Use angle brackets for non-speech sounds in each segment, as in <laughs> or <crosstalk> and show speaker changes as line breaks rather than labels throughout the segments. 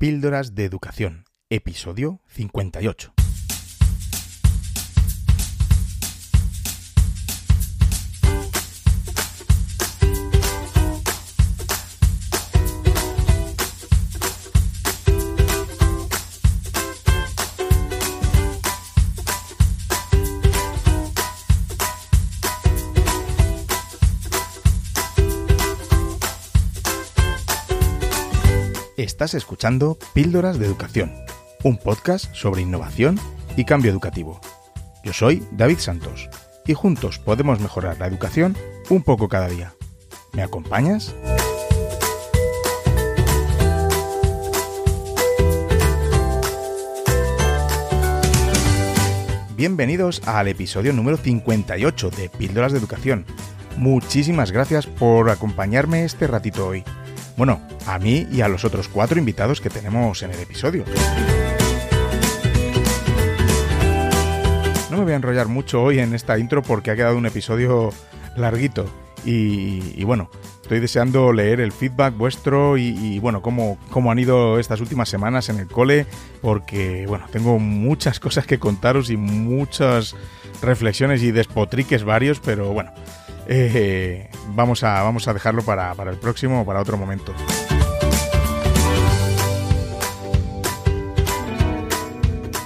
Píldoras de Educación, episodio 58. Escuchando Píldoras de Educación, un podcast sobre innovación y cambio educativo. Yo soy David Santos y juntos podemos mejorar la educación un poco cada día. ¿Me acompañas? Bienvenidos al episodio número 58 de Píldoras de Educación. Muchísimas gracias por acompañarme este ratito hoy. Bueno, a mí y a los otros cuatro invitados que tenemos en el episodio. No me voy a enrollar mucho hoy en esta intro porque ha quedado un episodio larguito. Y, bueno, estoy deseando leer el feedback vuestro y, bueno, cómo, cómo, han ido estas últimas semanas en el cole, porque bueno, tengo muchas <laughs> cosas que contaros y muchas reflexiones y despotriques varios, pero bueno, eh, vamos, a, vamos a dejarlo para, para el próximo o para otro momento.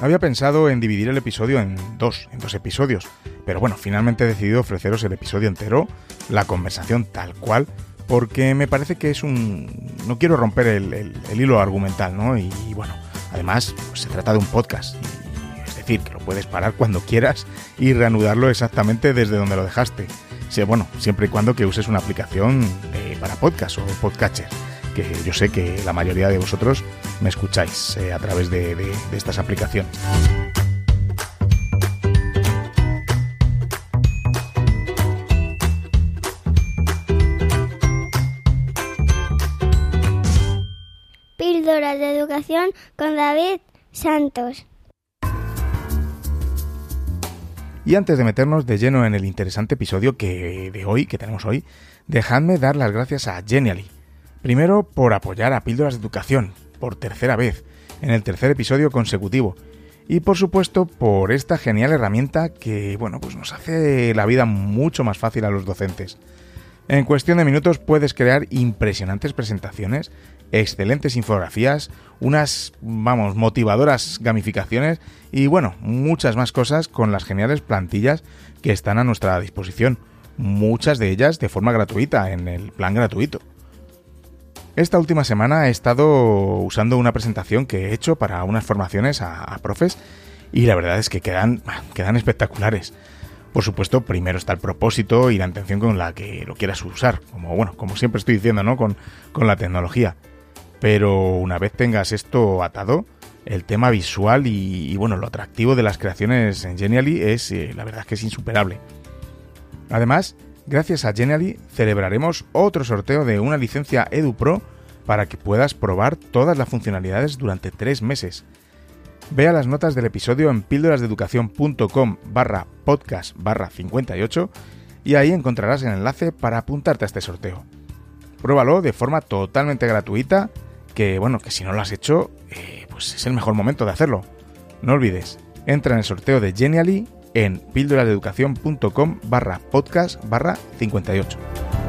Había pensado en dividir el episodio en dos, en dos episodios, pero bueno, finalmente he decidido ofreceros el episodio entero, la conversación tal cual, porque me parece que es un... no quiero romper el, hilo argumental, ¿no? Y, bueno, además pues, se trata de un podcast, es decir, que lo puedes parar cuando quieras y reanudarlo exactamente desde donde lo dejaste. Bueno, siempre y cuando que uses una aplicación para podcast o podcatcher, que yo sé que la mayoría de vosotros me escucháis eh, a través de estas aplicaciones.
Píldoras de educación con David Santos.
Y antes de meternos de lleno en el interesante episodio que de hoy, que tenemos hoy, dejadme dar las gracias a Genially. Primero por apoyar a Píldoras de Educación, por tercera vez, en el tercer episodio consecutivo. Y por supuesto por esta genial herramienta que, bueno, pues nos hace la vida mucho más fácil a los docentes. En cuestión de minutos puedes crear impresionantes presentaciones, excelentes infografías, unas, vamos, motivadoras gamificaciones y bueno, muchas más cosas con las geniales plantillas que están a nuestra disposición, muchas de ellas de forma gratuita, en el plan gratuito. Esta última semana he estado usando una presentación que he hecho para unas formaciones a, profes y la verdad es que quedan, quedan espectaculares. Por supuesto, primero está el propósito y la intención con la que lo quieras usar, como bueno, como siempre estoy diciendo, ¿no? Con, con la tecnología. Pero una vez tengas esto atado, el tema visual y, bueno, lo atractivo de las creaciones en Genially es, eh, la verdad, que es insuperable. Además, gracias a Genially celebraremos otro sorteo de una licencia EduPro para que puedas probar todas las funcionalidades durante tres meses. Ve a las notas del episodio en píldorasdeeducación.com barra podcast barra 58 y ahí encontrarás el enlace para apuntarte a este sorteo. Pruébalo de forma totalmente gratuita, que bueno, que si no lo has hecho, eh, pues es el mejor momento de hacerlo. No olvides, entra en el sorteo de Genially en píldorasdeeducación.com barra podcast barra 58.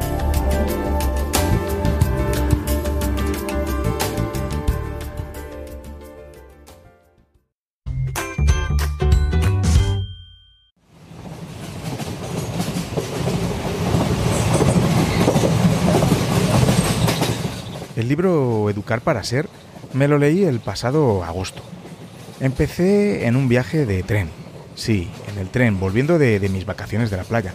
El libro Educar para Ser me lo leí el pasado agosto. Empecé en un viaje de tren. Sí, en el tren, volviendo de, mis vacaciones de la playa.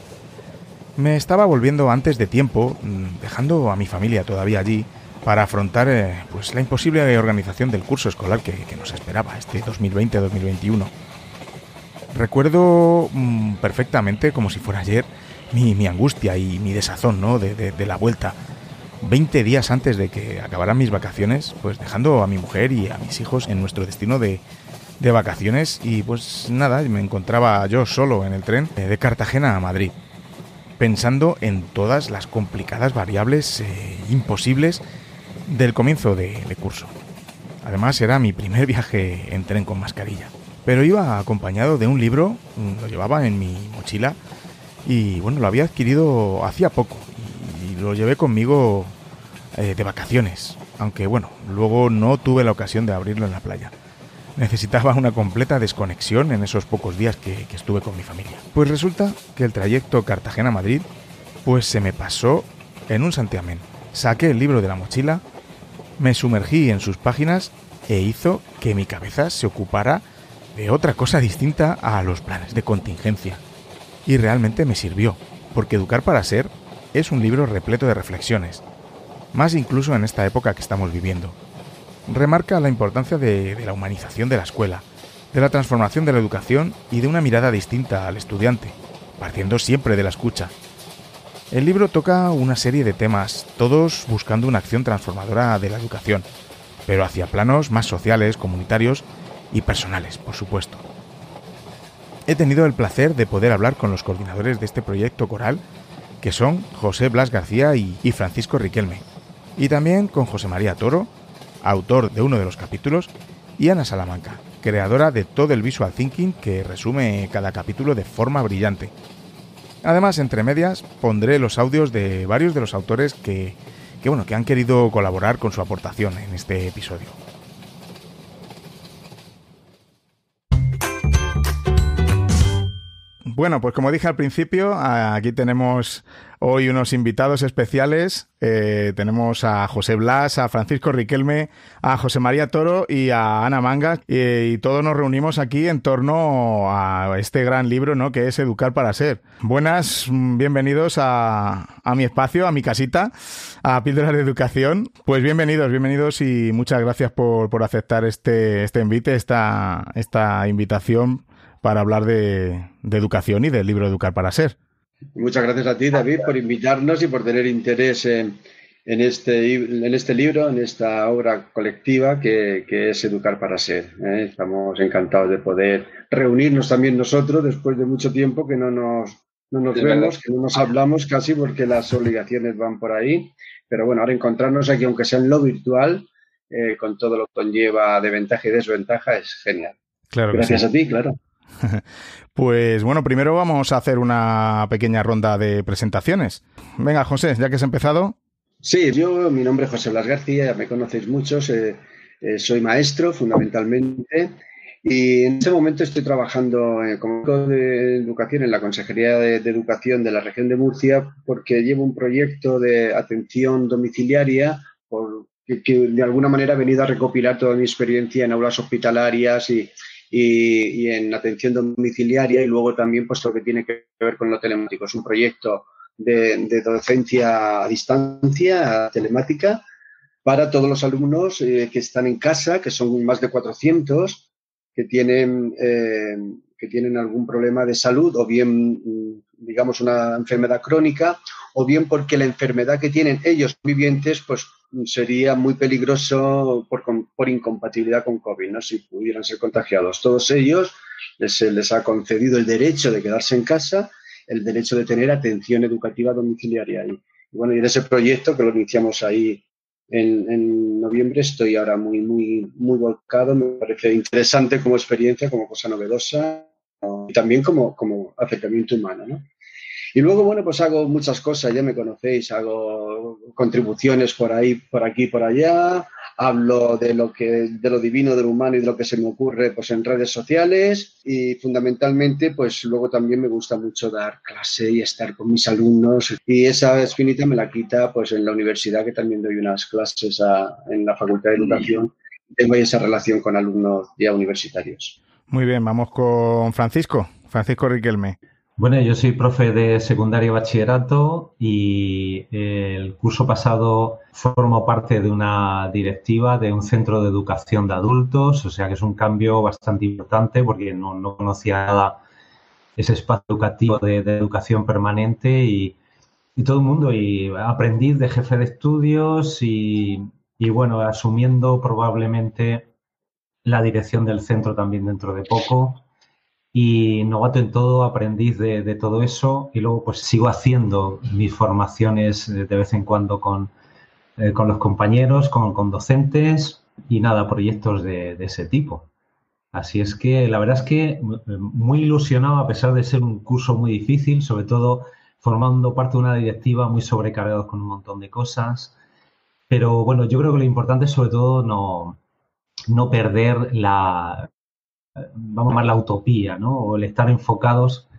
Me estaba volviendo antes de tiempo, mm, dejando a mi familia todavía allí, para afrontar eh, pues, la imposible organización del curso escolar que, nos esperaba este 2020-2021. Recuerdo mm, perfectamente, como si fuera ayer, mi, angustia y mi desazón ¿no? de la vuelta 20 días antes de que acabaran mis vacaciones, pues dejando a mi mujer y a mis hijos en nuestro destino de, vacaciones y pues nada, me encontraba yo solo en el tren de Cartagena a Madrid, pensando en todas las complicadas variables eh, imposibles del comienzo de, curso. Además era mi primer viaje en tren con mascarilla. Pero iba acompañado de un libro, lo llevaba en mi mochila y bueno, lo había adquirido hacía poco lo llevé conmigo eh, de vacaciones, aunque bueno, luego no tuve la ocasión de abrirlo en la playa. Necesitaba una completa desconexión en esos pocos días que, que estuve con mi familia. Pues resulta que el trayecto Cartagena-Madrid pues se me pasó en un santiamén. Saqué el libro de la mochila, me sumergí en sus páginas e hizo que mi cabeza se ocupara de otra cosa distinta a los planes de contingencia. Y realmente me sirvió, porque Educar para Ser es un libro repleto de reflexiones, más incluso en esta época que estamos viviendo. Remarca la importancia de, la humanización de la escuela, de la transformación de la educación y de una mirada distinta al estudiante, partiendo siempre de la escucha. El libro toca una serie de temas, todos buscando una acción transformadora de la educación, pero hacia planos más sociales, comunitarios y personales, por supuesto. He tenido el placer de poder hablar con los coordinadores de este proyecto coral, que son José Blas García y, Francisco Riquelme, y también con José María Toro, autor de uno de los capítulos, y Ana Salamanca, creadora de todo el visual thinking que resume cada capítulo de forma brillante. Además, entre medias, pondré los audios de varios de los autores que, que, bueno, que han querido colaborar con su aportación en este episodio. Bueno, pues como dije al principio, aquí tenemos hoy unos invitados especiales. Eh, tenemos a José Blas, a Francisco Riquelme, a José María Toro y a Ana Manga. Y, todos nos reunimos aquí en torno a este gran libro, ¿no? Que es Educar para Ser. Buenas, bienvenidos a, mi espacio, a mi casita, a Píldoras de Educación. Pues bienvenidos, bienvenidos y muchas gracias por, por aceptar este, este invite, esta, esta invitación para hablar de, educación y del libro Educar para Ser.
Muchas gracias a ti, David, por invitarnos y por tener interés en, este, en este libro, en esta obra colectiva que, es Educar para Ser. ¿eh? Estamos encantados de poder reunirnos también nosotros después de mucho tiempo que no nos, nos vemos, que no nos hablamos casi porque las obligaciones van por ahí. Pero bueno, ahora encontrarnos aquí, aunque sea en lo virtual, eh, con todo lo que conlleva de ventaja y desventaja, es genial.
Claro
Gracias a ti, claro. <laughs>
Pues bueno, primero vamos a hacer una pequeña ronda de presentaciones. Venga, José, ya que has empezado.
Sí, yo, mi nombre es José Blas García, me conocéis muchos, eh, eh, soy maestro fundamentalmente y en este momento estoy trabajando eh, como de educación en la Consejería de, Educación de la región de Murcia porque llevo un proyecto de atención domiciliaria por, que, de alguna manera ha venido a recopilar toda mi experiencia en aulas hospitalarias y, y, en atención domiciliaria y luego también pues lo que tiene que ver con lo telemático. Es un proyecto de, docencia a distancia, telemática, para todos los alumnos eh, que están en casa, que son más de 400, que tienen, eh, que tienen algún problema de salud o bien, mm, digamos, una enfermedad crónica o bien porque la enfermedad que tienen ellos vivientes, pues sería muy peligroso por, por incompatibilidad con COVID, ¿no? Si pudieran ser contagiados. Todos ellos se les ha concedido el derecho de quedarse en casa, el derecho de tener atención educativa domiciliaria. Y, bueno, y en ese proyecto que lo iniciamos ahí en, noviembre estoy ahora muy, muy, muy volcado. Me parece interesante como experiencia, como cosa novedosa y también como, como acercamiento humano, ¿no? Y luego, bueno, pues hago muchas cosas, ya me conocéis, hago contribuciones por ahí, por aquí, por allá, hablo de lo que, de lo divino, de lo humano y de lo que se me ocurre pues en redes sociales y fundamentalmente pues luego también me gusta mucho dar clase y estar con mis alumnos y esa espinita me la quita pues en la universidad que también doy unas clases en la Facultad de Educación tengo esa relación con alumnos ya universitarios.
Muy bien, vamos con Francisco, Francisco Riquelme.
Bueno, yo soy profe de secundaria y bachillerato y el curso pasado formo parte de una directiva de un centro de educación de adultos, o sea que es un cambio bastante importante porque no, conocía nada ese espacio educativo de, educación permanente y, todo el mundo, y aprendiz de jefe de estudios y, y bueno, asumiendo probablemente la dirección del centro también dentro de poco y novato en todo, aprendiz de, todo eso y luego pues sigo haciendo mis formaciones de vez en cuando con, eh, con los compañeros, con, con, docentes y nada, proyectos de, ese tipo. Así es que la verdad es que muy ilusionado a pesar de ser un curso muy difícil, sobre todo formando parte de una directiva muy sobrecargados con un montón de cosas. Pero bueno, yo creo que lo importante es sobre todo no, no perder la, vamos a llamar la utopía, ¿no? O el estar enfocados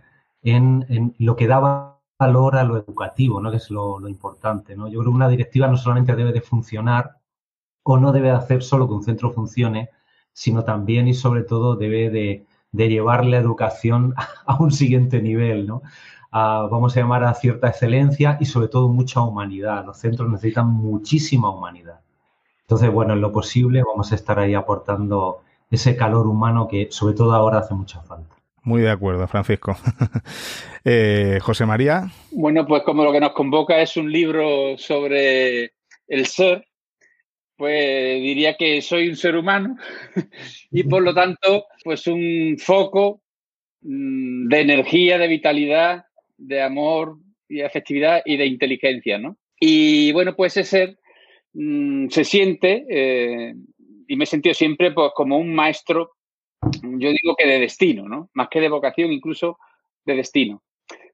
en, lo que daba valor a lo educativo, ¿no? Que es lo, importante, ¿no? Yo creo que una directiva no solamente debe de funcionar o no debe hacer solo que un centro funcione, sino también y sobre todo debe de, llevar la educación <laughs> a un siguiente nivel, ¿no? vamos a llamar a cierta excelencia y sobre todo mucha humanidad. Los centros necesitan muchísima humanidad. Entonces, bueno, en lo posible vamos a estar ahí aportando ese calor humano que sobre todo ahora hace mucha falta.
Muy de acuerdo, Francisco. <laughs> Eh, José María.
Bueno, pues como lo que nos convoca es un libro sobre el ser, pues diría que soy un ser humano <laughs> y por lo tanto, pues un foco mm, de energía, de vitalidad, de amor y de afectividad y de inteligencia, ¿no? Y bueno, pues ese ser mm, se siente eh, y me he sentido siempre pues, como un maestro, yo digo que de destino, ¿no? Más que de vocación, incluso de destino.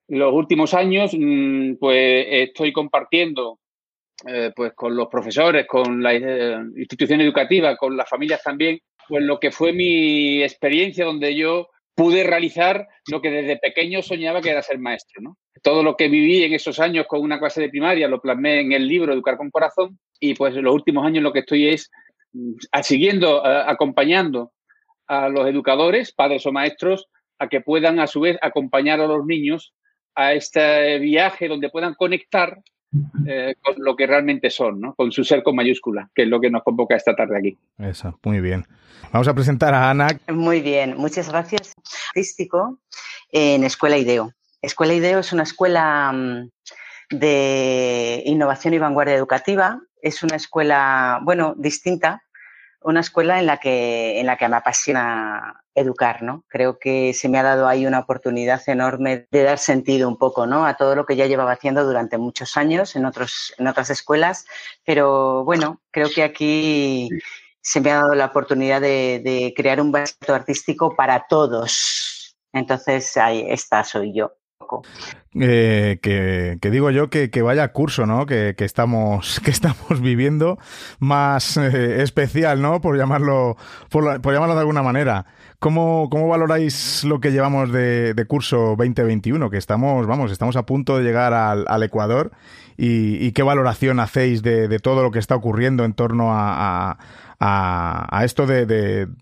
los últimos años, mm, pues estoy compartiendo eh, pues con los profesores, con la eh, institución educativa, con las familias también, pues lo que fue mi experiencia donde yo pude realizar lo que desde pequeño soñaba que era ser maestro. ¿no? Todo lo que viví en esos años con una clase de primaria lo plasmé en el libro Educar con Corazón y pues en los últimos años lo que estoy es siguiendo, acompañando a los educadores, padres o maestros, a que puedan a su vez acompañar a los niños a este viaje donde puedan conectar eh, con lo que realmente son, ¿no? con su ser con mayúscula, que es lo que nos convoca esta tarde aquí.
Eso, muy bien. Vamos a presentar a Ana.
Muy bien, muchas gracias. Artístico en Escuela IDEO. Escuela IDEO es una escuela mm, de innovación y vanguardia educativa. Es una escuela, bueno, distinta, una escuela en la que, en la que me apasiona educar, ¿no? Creo que se me ha dado ahí una oportunidad enorme de dar sentido un poco, ¿no? A todo lo que ya llevaba haciendo durante muchos años en, otros, en otras escuelas, pero bueno, creo que aquí se me ha dado la oportunidad de, crear un vasto artístico para todos. Entonces, ahí está, soy yo.
Eh, que, digo yo que, vaya curso, ¿no? Que, estamos, <laughs> que estamos viviendo más eh, especial, ¿no? Por llamarlo, por, llamarlo de alguna manera. ¿Cómo, ¿Cómo, valoráis lo que llevamos de, curso 2021? Que estamos, vamos, estamos a punto de llegar al, Ecuador. Y, qué valoración hacéis de, todo lo que está ocurriendo en torno a, esto de,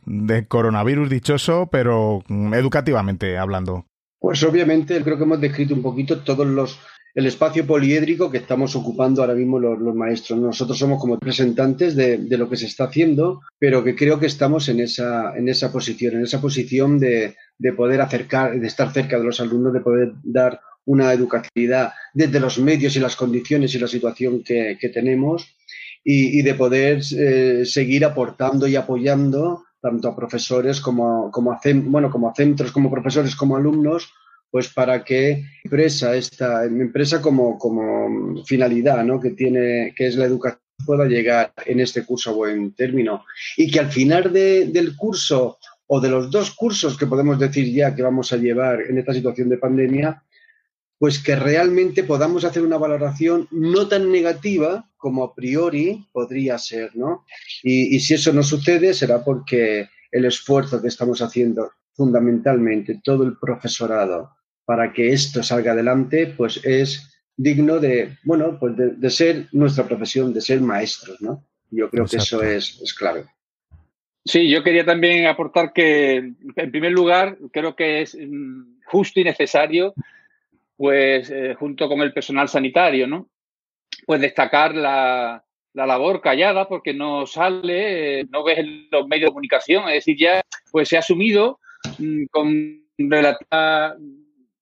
de, coronavirus dichoso, pero mm, educativamente hablando?
Pues obviamente creo que hemos descrito un poquito todos los el espacio poliédrico que estamos ocupando ahora mismo los, maestros. Nosotros somos como representantes de, lo que se está haciendo, pero que creo que estamos en esa, en esa posición, en esa posición de, poder acercar, de estar cerca de los alumnos, de poder dar una educación desde los medios y las condiciones y la situación que, tenemos y, de poder eh, seguir aportando y apoyando tanto a profesores como, como, a, bueno, como a centros, como profesores, como alumnos, pues para que empresa, esta empresa como, como finalidad ¿no? que tiene, que es la educación, pueda llegar en este curso a buen término. Y que al final del curso o de los dos cursos que podemos decir ya que vamos a llevar en esta situación de pandemia, pues que realmente podamos hacer una valoración no tan negativa como a priori podría ser, ¿no? Y, si eso no sucede será porque el esfuerzo que estamos haciendo fundamentalmente todo el profesorado para que esto salga adelante, pues es digno de, bueno, pues de, ser nuestra profesión, de ser maestros, ¿no? Yo creo que eso es, es clave.
Sí, yo quería también aportar que, en primer lugar, creo que es mm, justo y necesario pues eh, junto con el personal sanitario, ¿no? Pues destacar la, labor callada porque no sale, no ves en los medios de comunicación, es decir, ya pues se ha asumido mm, con relativa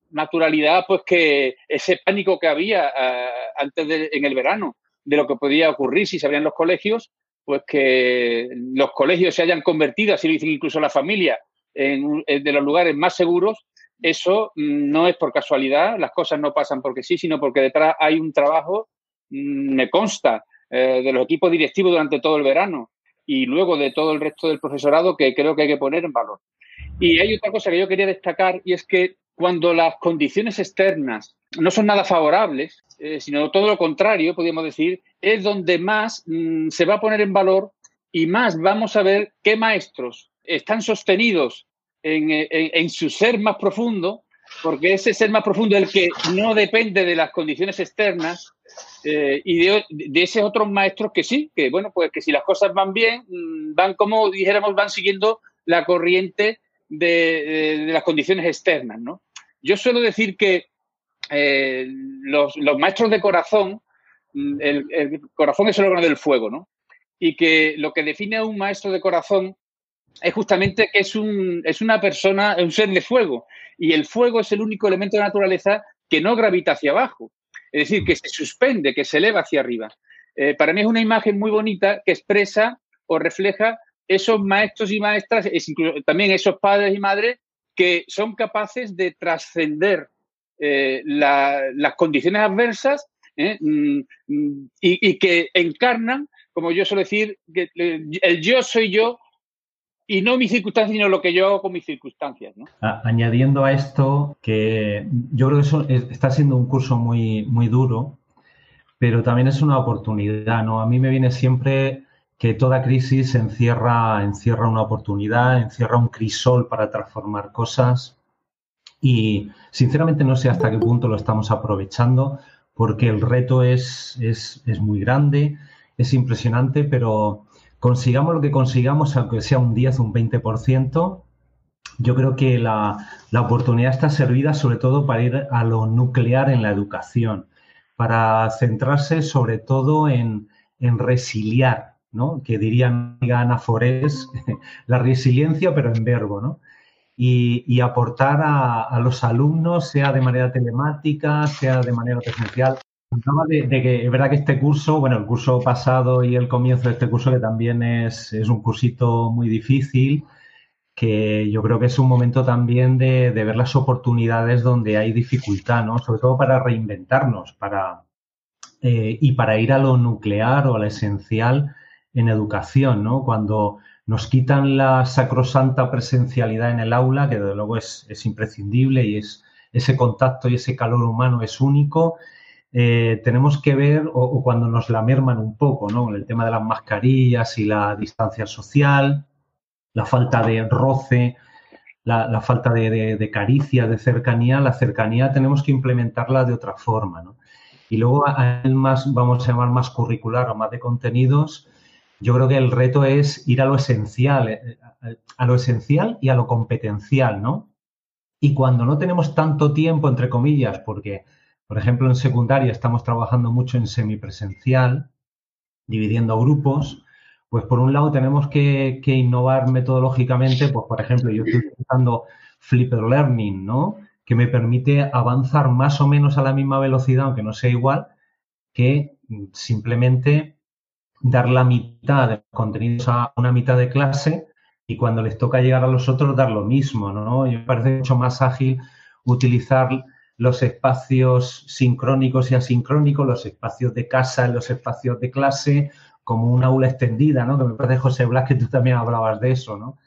naturalidad pues que ese pánico que había eh, antes de, en el verano de lo que podía ocurrir si se abrían los colegios, pues que los colegios se hayan convertido, así lo dicen incluso la familia, en, de los lugares más seguros. Eso mm, no es por casualidad, las cosas no pasan porque sí, sino porque detrás hay un trabajo, me consta, eh, de los equipos directivos durante todo el verano, y luego de todo el resto del profesorado que creo que hay que poner en valor. Y hay otra cosa que yo quería destacar y es que cuando las condiciones externas no son nada favorables, eh, sino todo lo contrario, podríamos decir, es donde más mm, se va a poner en valor y más vamos a ver qué maestros están sostenidos en, en su ser más profundo porque ese ser más profundo, el que no depende de las condiciones externas, eh, y de, de, esos otros maestros que sí, que bueno, pues que si las cosas van bien, mm, van como dijéramos, van siguiendo la corriente de, las condiciones externas, ¿no? Yo suelo decir que eh, los, maestros de corazón, mm, el, corazón es el órgano del fuego, ¿no? Y que lo que define a un maestro de corazón es justamente que es, un, es una persona, un ser de fuego. Y el fuego es el único elemento de naturaleza que no gravita hacia abajo. Es decir, que se suspende, que se eleva hacia arriba. Eh, para mí es una imagen muy bonita que expresa o refleja esos maestros y maestras, es también esos padres y madres que son capaces de trascender eh, la, las condiciones adversas eh, mm, mm, y, y, que encarnan, como yo suelo decir, que el yo soy yo y no mis circunstancias, sino lo que yo hago con mis circunstancias. ¿no?
Añadiendo a esto que yo creo que eso está siendo un curso muy, muy duro, pero también es una oportunidad. ¿no? A mí me viene siempre que toda crisis encierra, encierra una oportunidad, encierra un crisol para transformar cosas y sinceramente no sé hasta qué punto lo estamos aprovechando porque el reto es, es, es muy grande, es impresionante, pero consigamos lo que consigamos, aunque sea un 10 o un 20%, yo creo que la, la, oportunidad está servida sobre todo para ir a lo nuclear en la educación, para centrarse sobre todo en, en resiliar, ¿no? que dirían Ana Forés, <laughs> la resiliencia pero en verbo, ¿no? Y, y aportar a, a, los alumnos, sea de manera telemática, sea de manera presencial, de, de, que es verdad que este curso, bueno, el curso pasado y el comienzo de este curso, que también es, es un cursito muy difícil, que yo creo que es un momento también de, de, ver las oportunidades donde hay dificultad, ¿no? Sobre todo para reinventarnos, para eh, y para ir a lo nuclear o a lo esencial en educación, ¿no? Cuando nos quitan la sacrosanta presencialidad en el aula, que desde luego es, es imprescindible y es ese contacto y ese calor humano es único eh, tenemos que ver, o, cuando nos la merman un poco, ¿no? El tema de las mascarillas y la distancia social, la falta de roce, la, falta de, de, de, caricia, de cercanía, la cercanía tenemos que implementarla de otra forma, ¿no? Y luego más, vamos a llamar más curricular o más de contenidos, yo creo que el reto es ir a lo esencial, eh, a lo esencial y a lo competencial, ¿no? Y cuando no tenemos tanto tiempo, entre comillas, porque por ejemplo, en secundaria estamos trabajando mucho en semipresencial, dividiendo grupos. Pues por un lado tenemos que, innovar metodológicamente, pues por ejemplo, yo estoy utilizando Flipper Learning, ¿no? Que me permite avanzar más o menos a la misma velocidad, aunque no sea igual, que simplemente dar la mitad de contenidos a una mitad de clase y cuando les toca llegar a los otros dar lo mismo, ¿no? Yo me parece mucho más ágil utilizar los espacios sincrónicos y asincrónicos, los espacios de casa, los espacios de clase, como una aula extendida, ¿no? Que me parece, José Blas, que tú también hablabas de eso, ¿no?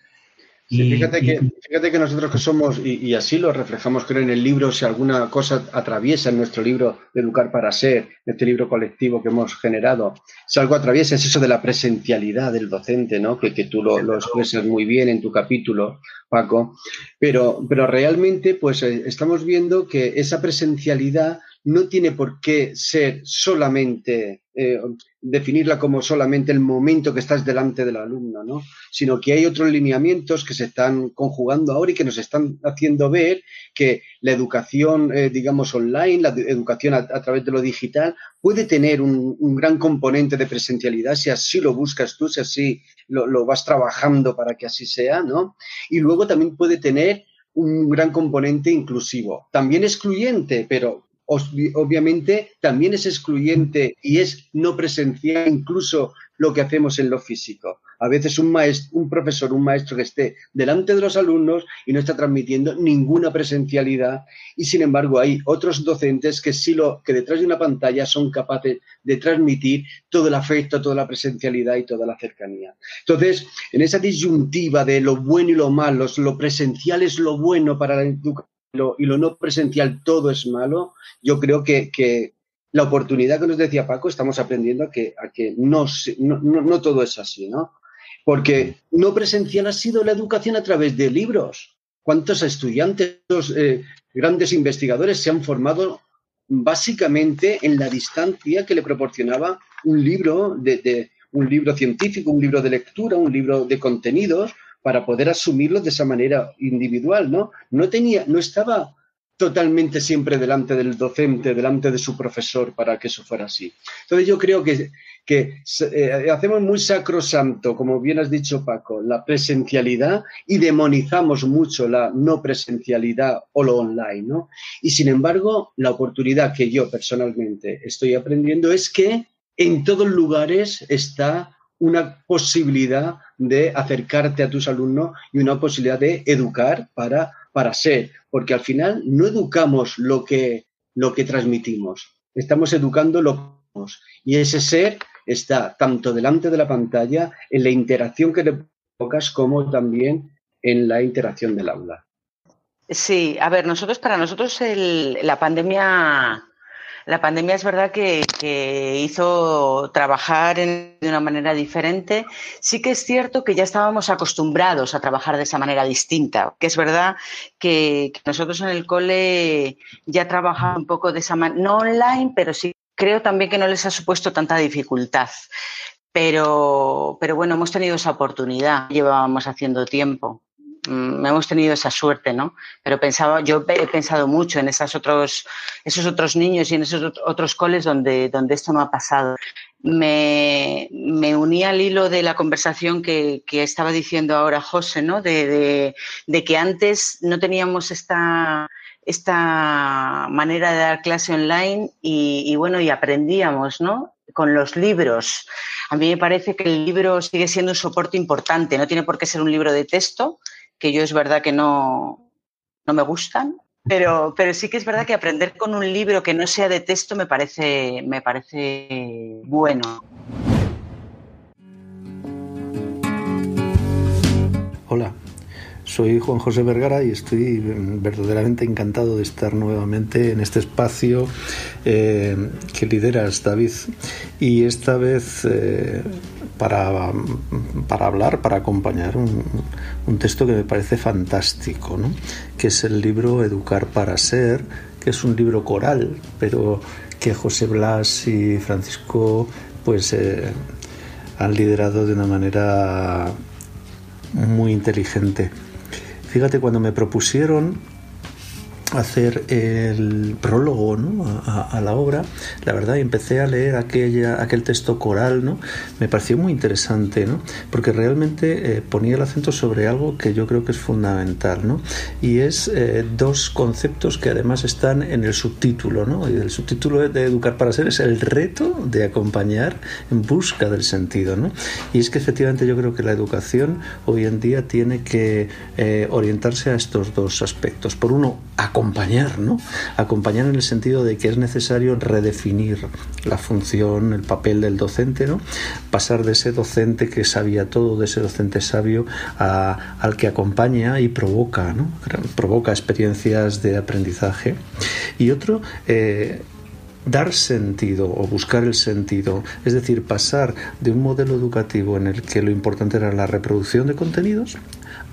Sí, y, fíjate, que, fíjate que nosotros que somos, y, y, así lo reflejamos creo en el libro, si alguna cosa atraviesa en nuestro libro de Educar para Ser, este libro colectivo que hemos generado, si algo atraviesa es eso de la presencialidad del docente, ¿no? Que, que tú lo, lo expresas muy bien en tu capítulo, Paco, pero, pero realmente pues eh, estamos viendo que esa presencialidad no tiene por qué ser solamente, eh, definirla como solamente el momento que estás delante del alumno, ¿no? Sino que hay otros lineamientos que se están conjugando ahora y que nos están haciendo ver que la educación, eh, digamos, online, la educación a, través de lo digital, puede tener un, un, gran componente de presencialidad si así lo buscas tú, si así lo, lo vas trabajando para que así sea, ¿no? Y luego también puede tener un gran componente inclusivo, también excluyente, pero obviamente también es excluyente y es no presencial incluso lo que hacemos en lo físico. A veces un, maestro, un profesor, un maestro que esté delante de los alumnos y no está transmitiendo ninguna presencialidad y sin embargo hay otros docentes que sí lo que detrás de una pantalla son capaces de transmitir todo el afecto, toda la presencialidad y toda la cercanía. Entonces, en esa disyuntiva de lo bueno y lo malo, lo presencial es lo bueno para la educación y lo no presencial todo es malo, yo creo que, que la oportunidad que nos decía Paco, estamos aprendiendo a que, a que no, no, no, todo es así, ¿no? Porque no presencial ha sido la educación a través de libros. ¿Cuántos estudiantes, eh, grandes investigadores se han formado básicamente en la distancia que le proporcionaba un libro de, un libro científico, un libro de lectura, un libro de contenidos, para poder asumirlo de esa manera individual, ¿no? No tenía, no estaba totalmente siempre delante del docente, delante de su profesor, para que eso fuera así. Entonces yo creo que, que eh, hacemos muy sacrosanto, como bien has dicho Paco, la presencialidad y demonizamos mucho la no presencialidad o lo online, ¿no? Y sin embargo, la oportunidad que yo personalmente estoy aprendiendo es que en todos lugares está una posibilidad de acercarte a tus alumnos y una posibilidad de educar para, para ser, porque al final no educamos lo que, lo que transmitimos, estamos educando lo que somos. Y ese ser está tanto delante de la pantalla, en la interacción que le provocas, como también en la interacción del aula.
Sí, a ver, nosotros, para nosotros la pandemia la pandemia es verdad que, hizo trabajar de una manera diferente. Sí que es cierto que ya estábamos acostumbrados a trabajar de esa manera distinta, que es verdad que, nosotros en el cole ya trabajamos un poco de esa manera, no online, pero sí creo también que no les ha supuesto tanta dificultad. Pero, pero bueno, hemos tenido esa oportunidad, llevábamos haciendo tiempo. Mm, hemos tenido esa suerte, ¿no? Pero pensaba, yo he pensado mucho en esos otros, esos otros niños y en esos otros coles donde, donde esto no ha pasado. Me, me uní al hilo de la conversación que, que estaba diciendo ahora José, ¿no? De, de, que antes no teníamos esta, esta manera de dar clase online y, y, bueno, y aprendíamos, ¿no? Con los libros. A mí me parece que el libro sigue siendo un soporte importante, no tiene por qué ser un libro de texto, que yo es verdad que no, no me gustan, pero, pero sí que es verdad que aprender con un libro que no sea de texto me parece, me parece bueno.
Hola, soy Juan José Vergara y estoy verdaderamente encantado de estar nuevamente en este espacio eh, que lideras, David. Y esta vez eh, para, para hablar, para acompañar un, un, texto que me parece fantástico, ¿no? que es el libro Educar para Ser, que es un libro coral, pero que José Blas y Francisco pues eh, han liderado de una manera muy inteligente. Fíjate, cuando me propusieron hacer el prólogo a, la obra, la verdad, empecé a leer aquella, aquel texto coral, ¿no? me pareció muy interesante, ¿no? porque realmente eh, ponía el acento sobre algo que yo creo que es fundamental, ¿no? y es eh, dos conceptos que además están en el subtítulo, ¿no? y el subtítulo de Educar para Ser es el reto de acompañar en busca del sentido, ¿no? y es que efectivamente yo creo que la educación hoy en día tiene que eh, orientarse a estos dos aspectos. Por uno, acompañar, ¿no? Acompañar en el sentido de que es necesario redefinir la función, el papel del docente, ¿no? Pasar de ese docente que sabía todo, de ese docente sabio, al que acompaña y provoca, ¿no? Provoca experiencias de aprendizaje. Y otro, eh, dar sentido o buscar el sentido, es decir, pasar de un modelo educativo en el que lo importante era la reproducción de contenidos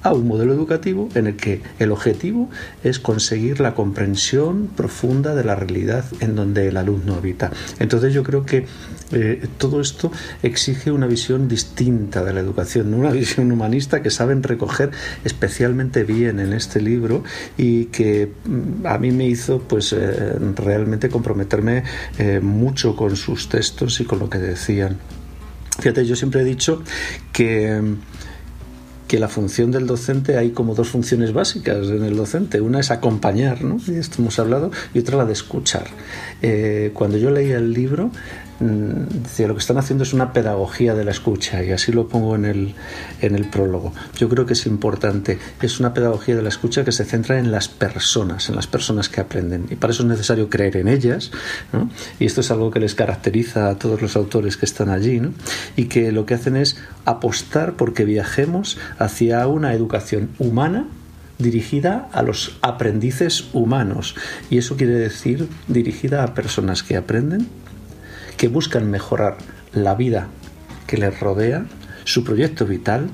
a un modelo educativo en el que el objetivo es conseguir la comprensión profunda de la realidad en donde el alumno habita. Entonces yo creo que eh, todo esto exige una visión distinta de la educación, una <laughs> visión humanista que saben recoger especialmente bien en este libro y que mm, a mí me hizo pues eh, realmente comprometerme eh, mucho con sus textos y con lo que decían. Fíjate, yo siempre he dicho que que la función del docente hay como dos funciones básicas en el docente. Una es acompañar, ¿no? Esto hemos hablado, y otra la de escuchar. Eh, cuando yo leía el libro, lo que están haciendo es una pedagogía de la escucha y así lo pongo en el, en el prólogo. Yo creo que es importante, es una pedagogía de la escucha que se centra en las personas, en las personas que aprenden y para eso es necesario creer en ellas y esto es algo que les caracteriza a todos los autores que están allí y que lo que hacen es apostar porque viajemos hacia una educación humana dirigida a los aprendices humanos. Y eso quiere decir dirigida a personas que aprenden, que buscan mejorar la vida que les rodea, su proyecto vital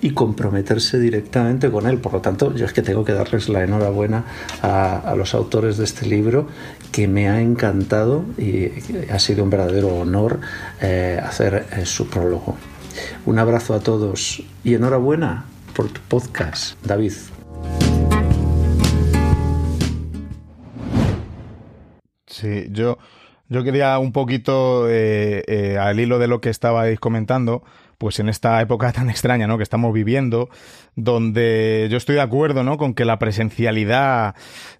y comprometerse directamente con él. Por lo tanto, yo es que tengo que darles la enhorabuena a, los autores de este libro, que me ha encantado y ha sido un verdadero honor eh, hacer eh, su prólogo. Un abrazo a todos y enhorabuena por tu podcast, David.
Sí, yo, yo quería un poquito, eh, eh, al hilo de lo que estabais comentando, pues en esta época <laughs> tan extraña, ¿no? Que estamos viviendo, donde yo estoy de acuerdo, ¿no? Con que la presencialidad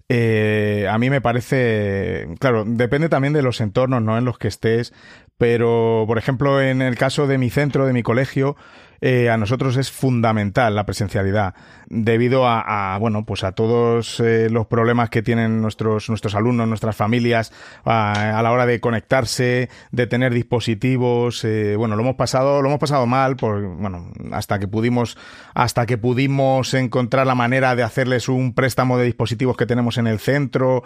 eh, a mí me parece, claro, depende también de los entornos, ¿no? En los que estés, pero, por ejemplo, en el caso de mi centro, de mi colegio, a nosotros es fundamental la presencialidad debido a, bueno pues a todos eh, los problemas que tienen nuestros nuestros alumnos nuestras familias a, la hora de conectarse de tener dispositivos eh, bueno lo hemos pasado lo hemos pasado mal por bueno hasta que pudimos hasta que pudimos encontrar la manera de hacerles un préstamo de dispositivos que tenemos en el centro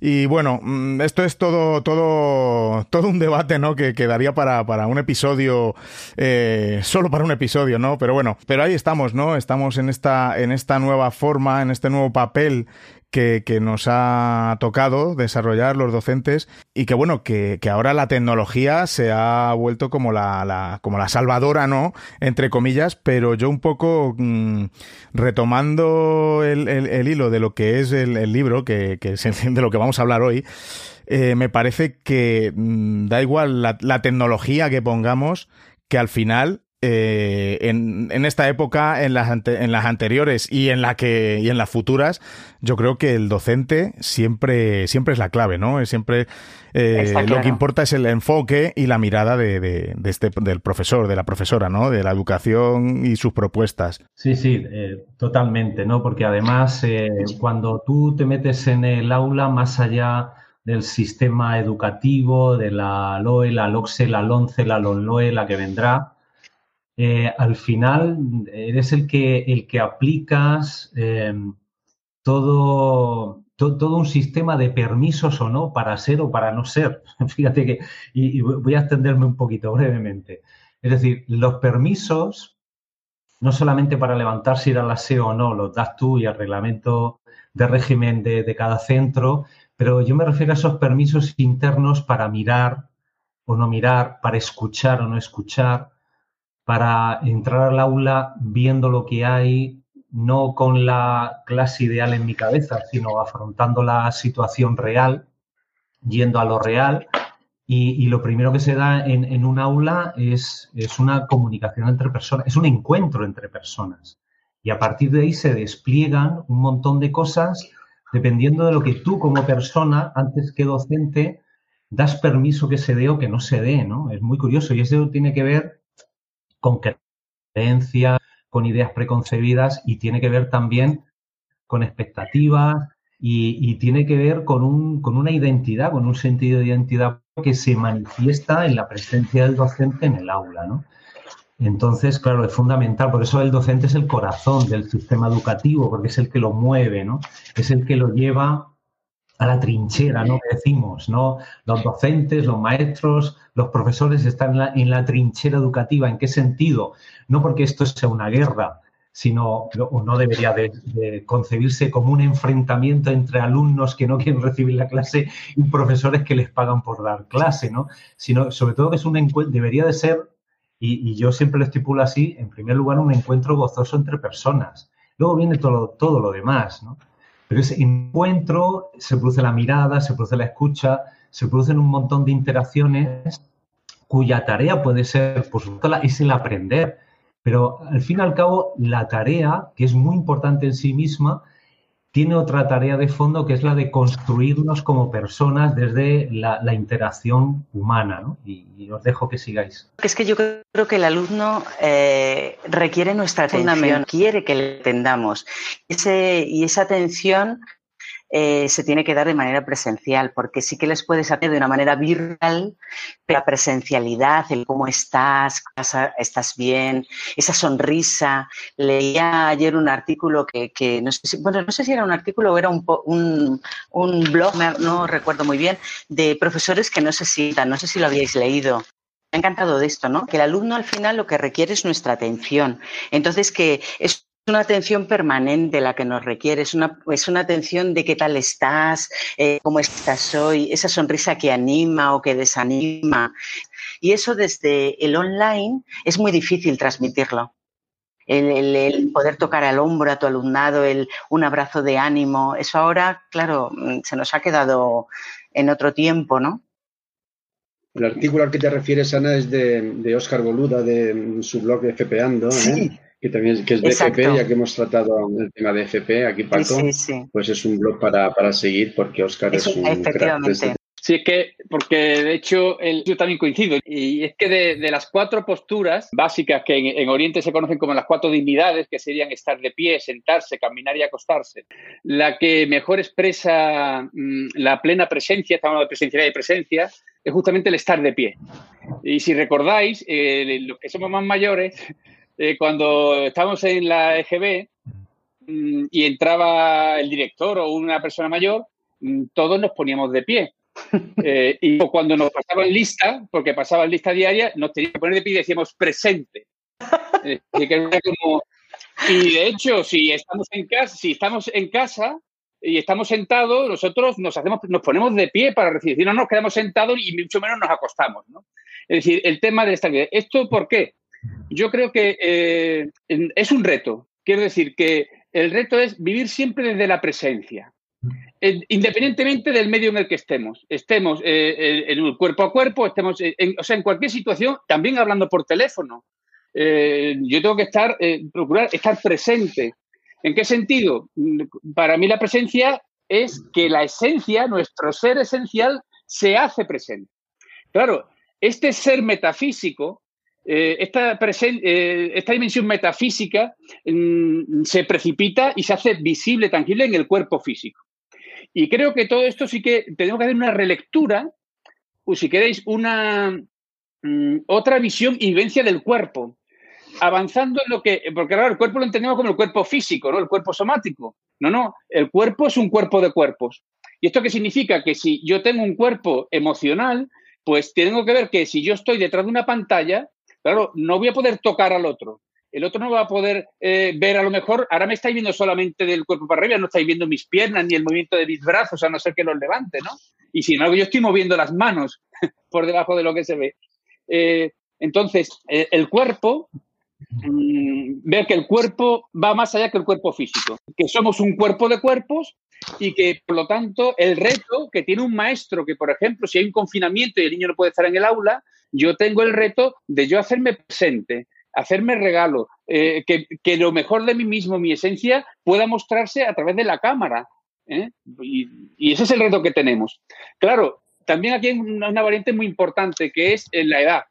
y bueno mm, esto es todo todo todo un debate no que quedaría para para un episodio solo para un episodio, ¿no? Pero bueno, pero ahí estamos, ¿no? Estamos en esta, en esta nueva forma, en este nuevo papel que, que, nos ha tocado desarrollar los docentes y que bueno, que, que ahora la tecnología se ha vuelto como la, la, como la salvadora, ¿no? Entre comillas, pero yo un poco mm, retomando el, el, hilo de lo que es el, el libro, que, que de lo que vamos a hablar hoy, eh, me parece que mm, da igual la tecnología que pongamos, que al final eh, en, en, esta época, en las, en las anteriores y en la que y en las futuras, yo creo que el docente siempre siempre es la clave, ¿no? Es siempre eh, lo que importa es el enfoque y la mirada de, de, este del profesor, de la profesora, ¿no? De la educación y sus propuestas.
Sí, sí, eh, totalmente, ¿no? Porque además cuando tú te metes en el aula más allá del sistema educativo, de la LOE, la LOCSE, la LONCE, la LONLOE, la que vendrá, eh, al final eres el que, el que aplicas em, todo, todo un sistema de permisos o no para ser o para no ser. <laughs> Fíjate que, y, voy a extenderme un poquito brevemente. Es decir, los permisos, no solamente para levantarse ir a la o no, los das tú y el reglamento de régimen de, de cada centro, pero yo me refiero a esos permisos internos para mirar o no mirar, para escuchar o no escuchar, para entrar al aula viendo lo que hay, no con la clase ideal en mi cabeza, sino afrontando la situación real, yendo a lo real. Y, lo primero que se da en, un aula es, es, una comunicación entre personas, es un encuentro entre personas. Y a partir de ahí se despliegan un montón de cosas dependiendo de lo que tú como persona, antes que docente, das permiso que se dé o que no se dé, ¿no? Es muy curioso y eso tiene que ver con creencias, con ideas preconcebidas y tiene que ver también con expectativas y, tiene que ver con, un, con una identidad, con un sentido de identidad que se manifiesta en la presencia del docente en el aula, ¿no? Entonces, claro, es fundamental, por eso el docente es el corazón del sistema educativo, porque es el que lo mueve, ¿no? Es el que lo lleva a la trinchera, ¿no? Decimos, ¿no? Los docentes, los maestros, los profesores están en la, trinchera educativa. ¿En qué sentido? No porque esto sea una guerra, sino, o no debería de, concebirse como un enfrentamiento entre alumnos que no quieren recibir la clase y profesores que les pagan por dar clase, ¿no? Sino, sobre todo, que es un encuentro, debería de ser, y, y, yo siempre lo estipulo así, en primer lugar, un encuentro gozoso entre personas. Luego viene todo, todo lo demás, ¿no? Pero ese encuentro se produce la mirada, se produce la escucha, se producen un montón de interacciones cuya tarea puede ser, por supuesto, es el aprender. Pero al fin y al cabo, la tarea, que es muy importante en sí misma, tiene otra tarea de fondo que es la de construirnos como personas desde la, interacción humana. ¿no? Y, os dejo que sigáis.
Es que yo creo que el alumno eh, requiere nuestra atención, quiere que le atendamos. Ese, y esa atención eh, se tiene que dar de manera presencial, porque sí que les puedes hacer de una manera virtual, pero la presencialidad, el cómo estás, estás bien, esa sonrisa. Leía ayer un artículo que, no sé si, bueno, no sé si era un artículo o era un, un, blog, no recuerdo muy bien, de profesores que no se sientan, no sé si lo habíais leído me ha encantado de esto, ¿no? Que el alumno al final lo que requiere es nuestra atención. Entonces, que es una atención permanente la que nos requiere, es una, es una atención de qué tal estás, eh, cómo estás hoy, esa sonrisa que anima o que desanima. Y eso desde el online es muy difícil transmitirlo. El, poder tocar al hombro a tu alumnado, el, un abrazo de ánimo, eso ahora, claro, mm, se nos ha quedado en otro tiempo, ¿no?
El artículo al que te refieres, Ana, es de, de Oscar Boluda, de su blog de FPando. ¿eh? Que también que es de FP, ya que hemos tratado el tema de FP aquí, Paco, pues es un blog para, seguir porque Oscar es, un efectivamente.
Sí, es que, porque de hecho yo también coincido, y es que de, las cuatro posturas básicas que en, Oriente se conocen como las cuatro dignidades, que serían estar de pie, sentarse, caminar y acostarse, la que mejor expresa mm, la plena presencia, estamos hablando de presencialidad y presencia, es justamente el estar de pie. Y si recordáis, eh, los que somos más mayores, eh, cuando estábamos en la EGB mm, y entraba el director o una persona mayor, mm, todos nos poníamos de pie. <laughs> Eh, y cuando nos pasaban lista, porque pasaban lista diaria, nos teníamos que poner de pie y decíamos presente. <laughs> Eh, y de hecho, si estamos en casa, si estamos en casa y estamos sentados, nosotros nos hacemos, nos ponemos de pie para recibir. No nos quedamos sentados y mucho menos nos acostamos. Es decir, el tema de esta vida. ¿Esto por qué? Yo creo que eh, es un reto. Quiero decir que el reto es vivir siempre desde la presencia, independientemente del medio en el que estemos. Estemos eh, en el cuerpo a cuerpo, estemos en, o sea, en cualquier situación, también hablando por teléfono. Eh, yo tengo que estar, procurar estar presente. ¿En qué sentido? Para mí la presencia es que la esencia, nuestro ser esencial, se hace presente. Claro, este ser metafísico eh, esta, eh, esta, dimensión metafísica mm, se precipita y se hace visible, tangible en el cuerpo físico. Y creo que todo esto sí que tenemos que hacer una relectura, o si queréis, una mm, otra visión y vivencia del cuerpo, avanzando en lo que, porque claro, el cuerpo lo entendemos como el cuerpo físico, ¿no? El cuerpo somático. No, no, el cuerpo es un cuerpo de cuerpos. ¿Y esto qué significa? Que si yo tengo un cuerpo emocional, pues tengo que ver que si yo estoy detrás de una pantalla, Claro, no voy a poder tocar al otro. El otro no va a poder eh, ver a lo mejor, ahora me estáis viendo solamente del cuerpo para arriba, no estáis viendo mis piernas ni el movimiento de mis brazos, a no ser que los levante, ¿no? Y sin embargo, yo estoy moviendo las manos <laughs> por debajo de lo que se ve. Eh, entonces, eh, el cuerpo, mm, ver que el cuerpo va más allá que el cuerpo físico, que somos un cuerpo de cuerpos y que, por lo tanto, el reto que tiene un maestro, que, por ejemplo, si hay un confinamiento y el niño no puede estar en el aula, yo tengo el reto de yo hacerme presente, hacerme regalo, eh, que, lo mejor de mí mismo, mi esencia, pueda mostrarse a través de la cámara. ¿eh? Y, ese es el reto que tenemos. Claro, también aquí hay una, variante muy importante que es la edad.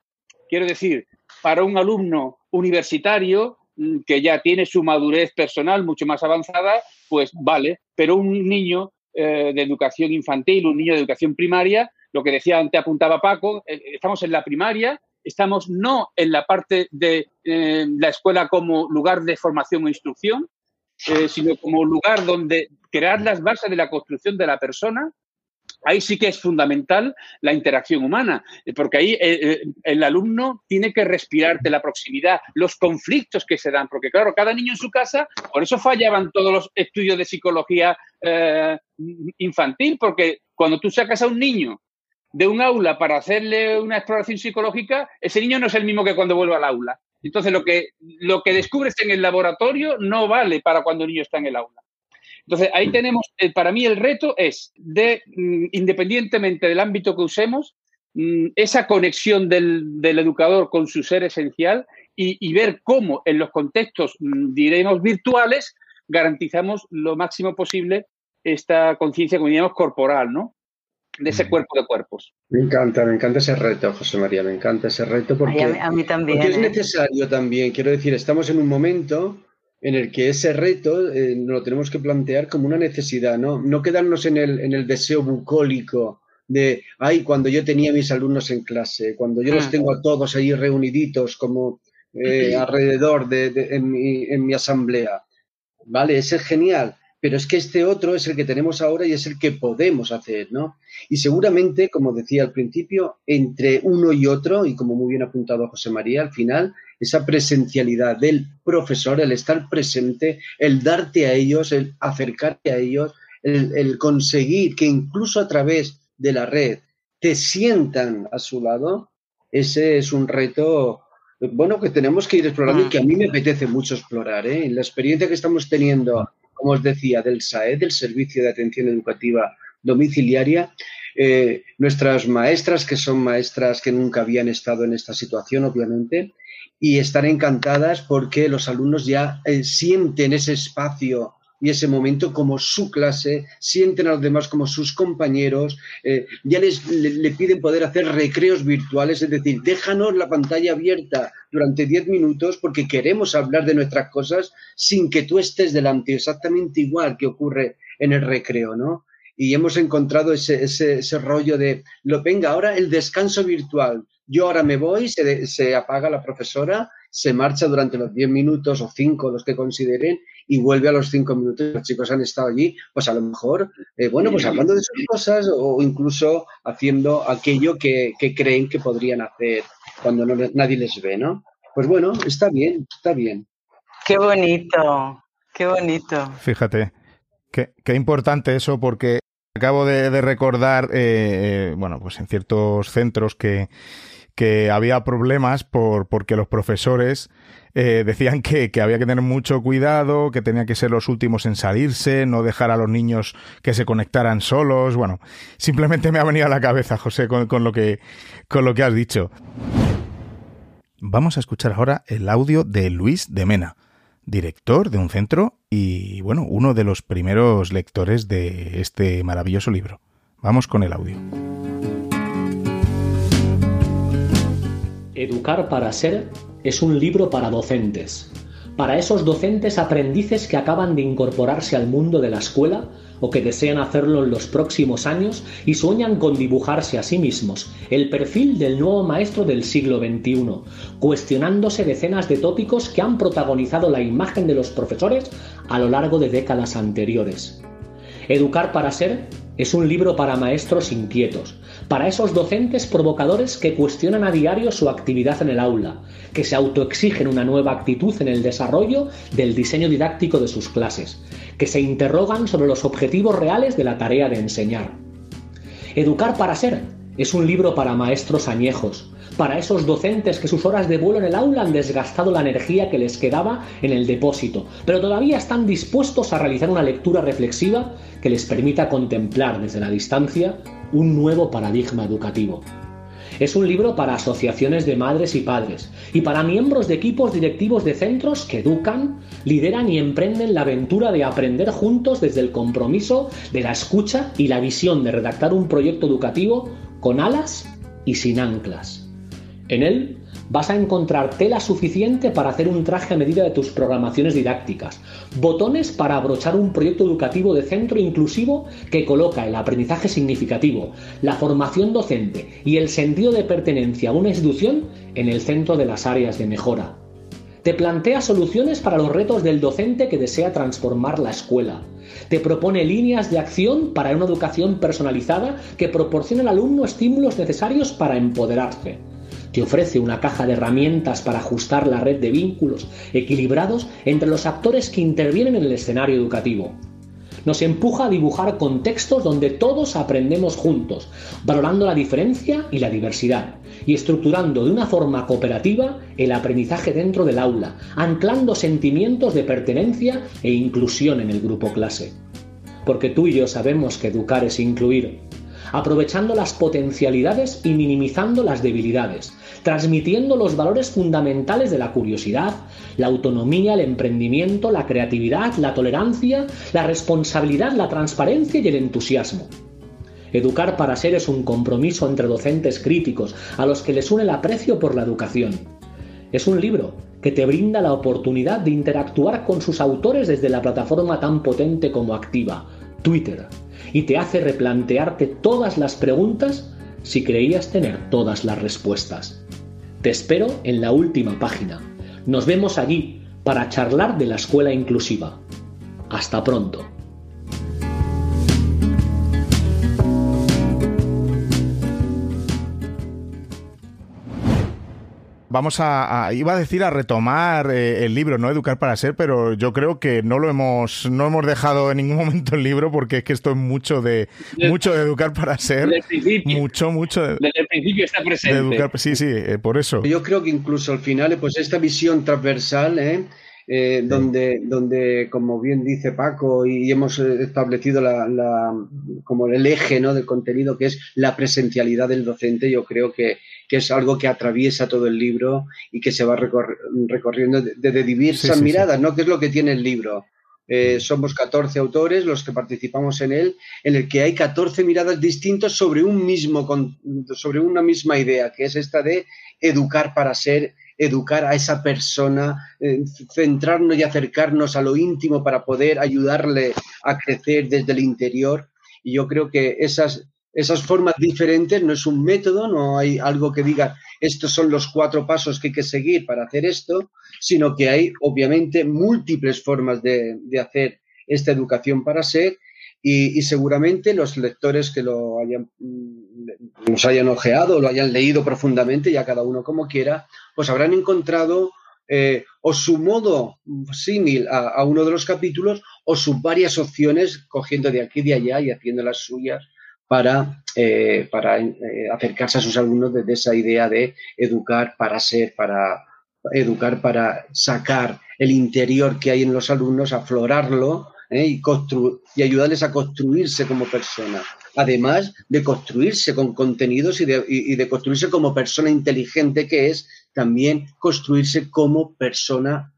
Quiero decir, para un alumno universitario mm, que ya tiene su madurez personal mucho más avanzada, pues vale, pero un niño eh, de educación infantil, un niño de educación primaria, lo que decía antes, apuntaba Paco, eh, estamos en la primaria, estamos no en la parte de eh, la escuela como lugar de formación o instrucción, sino como lugar donde crear las bases de la construcción de la persona. Ahí sí que es fundamental la interacción humana, porque ahí el alumno tiene que respirar de la proximidad, los conflictos que se dan, porque claro, cada niño en su casa, por eso fallaban todos los estudios de psicología infantil, porque cuando tú sacas a un niño de un aula para hacerle una exploración psicológica, ese niño no es el mismo que cuando vuelve al aula. Entonces, lo que, lo que descubres en el laboratorio no vale para cuando el niño está en el aula. Entonces, ahí tenemos, eh, para mí el reto es de, mm, independientemente del ámbito que usemos, mm, esa conexión del, educador con su ser esencial y, ver cómo en los contextos, mm, diremos, virtuales, garantizamos lo máximo posible esta conciencia, como diríamos, corporal, ¿no? De ese cuerpo de cuerpos.
Me encanta, me encanta ese reto, José María, me encanta ese reto porque,
a, mí, también,
es ¿eh? necesario también. Quiero decir, estamos en un momento en el que ese reto eh, lo tenemos que plantear como una necesidad, ¿no? No quedarnos en el, en el deseo bucólico de, ay, cuando yo tenía a mis alumnos en clase, cuando yo los mm. tengo a todos ahí reuniditos como eh, alrededor de, en, mi, en mi asamblea. Vale, ese es genial, pero es que este otro es el que tenemos ahora y es el que podemos hacer, ¿no? Y seguramente, como decía al principio, entre uno y otro, y como muy bien apuntado José María, al final, esa presencialidad del profesor, el estar presente, el darte a ellos, el acercarte a ellos, el, conseguir que incluso a través de la red te sientan a su lado, ese es un reto bueno, que tenemos que ir explorando y que a mí me apetece mucho explorar. ¿eh? La experiencia que estamos teniendo como os decía, del SAE, del Servicio de Atención Educativa Domiciliaria. Eh, nuestras maestras, que son maestras que nunca habían estado en esta situación, obviamente, y están encantadas porque los alumnos ya eh, sienten ese espacio y ese momento como su clase, sienten a los demás como sus compañeros, eh, ya les le, piden poder hacer recreos virtuales, es decir, déjanos la pantalla abierta durante 10 minutos porque queremos hablar de nuestras cosas sin que tú estés delante, exactamente igual que ocurre en el recreo, ¿no? Y hemos encontrado ese, ese, ese rollo de, lo venga, ahora el descanso virtual. Yo ahora me voy, se, se apaga la profesora, se marcha durante los 10 minutos o 5, los que consideren, y vuelve a los cinco minutos. Los chicos han estado allí, pues a lo mejor, eh, bueno, pues hablando de sus cosas o incluso haciendo aquello que, creen que podrían hacer cuando nadie les ve, ¿no? Pues bueno, está bien, está bien.
Qué bonito, qué bonito.
Fíjate, qué, qué importante eso porque acabo de, recordar, eh, eh, bueno, pues en ciertos centros que, había problemas por, porque los profesores eh, decían que, había que tener mucho cuidado, que tenían que ser los últimos en salirse, no dejar a los niños que se conectaran solos. Bueno, simplemente me ha venido a la cabeza, José, con, lo, que, con lo que has dicho. Vamos a escuchar ahora el audio de Luis de Mena, director de un centro y, bueno, uno de los primeros lectores de este maravilloso libro. Vamos con el audio.
Educar para ser es un libro para docentes, para esos docentes aprendices que acaban de incorporarse al mundo de la escuela o que desean hacerlo en los próximos años y sueñan con dibujarse a sí mismos el perfil del nuevo maestro del siglo XXI, cuestionándose decenas de tópicos que han protagonizado la imagen de los profesores a lo largo de décadas anteriores. Educar para ser es un libro para maestros inquietos, para esos docentes provocadores que cuestionan a diario su actividad en el aula, que se autoexigen una nueva actitud en el desarrollo del diseño didáctico de sus clases, que se interrogan sobre los objetivos reales de la tarea de enseñar. Educar para ser es un libro para maestros añejos, para esos docentes que sus horas de vuelo en el aula han desgastado la energía que les quedaba en el depósito, pero todavía están dispuestos a realizar una lectura reflexiva que les permita contemplar desde la distancia un nuevo paradigma educativo. Es un libro para asociaciones de madres y padres y para miembros de equipos directivos de centros que educan, lideran y emprenden la aventura de aprender juntos desde el compromiso de la escucha y la visión de redactar un proyecto educativo con alas y sin anclas. En él vas a encontrar tela suficiente para hacer un traje a medida de tus programaciones didácticas, botones para abrochar un proyecto educativo de centro inclusivo que coloca el aprendizaje significativo, la formación docente y el sentido de pertenencia a una institución en el centro de las áreas de mejora. Te plantea soluciones para los retos del docente que desea transformar la escuela. Te propone líneas de acción para una educación personalizada que proporcione al alumno estímulos necesarios para empoderarse te ofrece una caja de herramientas para ajustar la red de vínculos equilibrados entre los actores que intervienen en el escenario educativo. Nos empuja a dibujar contextos donde todos aprendemos juntos, valorando la diferencia y la diversidad, y estructurando de una forma cooperativa el aprendizaje dentro del aula, anclando sentimientos de pertenencia e inclusión en el grupo clase. Porque tú y yo sabemos que educar es incluir, aprovechando las potencialidades y minimizando las debilidades, transmitiendo los valores fundamentales de la curiosidad, la autonomía, el emprendimiento, la creatividad, la tolerancia, la responsabilidad, la transparencia y el entusiasmo. Educar para ser es un compromiso entre docentes críticos a los que les une el aprecio por la educación. Es un libro que te brinda la oportunidad de interactuar con sus autores desde la plataforma tan potente como activa, Twitter, y te hace replantearte todas las preguntas si creías tener todas las respuestas. Te espero en la última página. Nos vemos allí para charlar de la escuela inclusiva. Hasta pronto.
Vamos a, iba a decir a retomar eh, el libro, no educar para ser, pero yo creo que no lo hemos, no hemos dejado en ningún momento el libro porque es que esto es mucho de, mucho de educar para ser, mucho, mucho.
De, desde el principio está presente.
sí, sí, eh, por eso.
Yo creo que incluso al final, pues esta visión transversal, ¿eh? Eh, donde, donde, como bien dice Paco, y hemos establecido la, como el eje ¿no? del contenido, que es la presencialidad del docente, yo creo que, que es algo que atraviesa todo el libro y que se va recorriendo desde diversas miradas, ¿no? Que es lo que tiene el libro. Eh, somos 14 autores los que participamos en él, en el que hay 14 miradas distintas sobre un mismo, sobre una misma idea, que es esta de educar para ser, educar a esa persona, eh, centrarnos y acercarnos a lo íntimo para poder ayudarle a crecer desde el interior. Y yo creo que esas, esas formas diferentes, no es un método, no hay algo que diga estos son los cuatro pasos que hay que seguir para hacer esto, sino que hay obviamente múltiples formas de, hacer esta educación para ser y, seguramente los lectores que lo hayan, mm, nos hayan ojeado, lo hayan leído profundamente, ya cada uno como quiera, pues habrán encontrado eh, o su modo símil a, a, uno de los capítulos o sus varias opciones cogiendo de aquí y de allá y haciendo las suyas para, eh, para eh, acercarse a sus alumnos desde esa idea de educar para ser, para educar para sacar el interior que hay en los alumnos, aflorarlo ¿eh? y, y ayudarles a construirse como persona. Además de construirse con contenidos y de, y de construirse como persona inteligente que es, también construirse como persona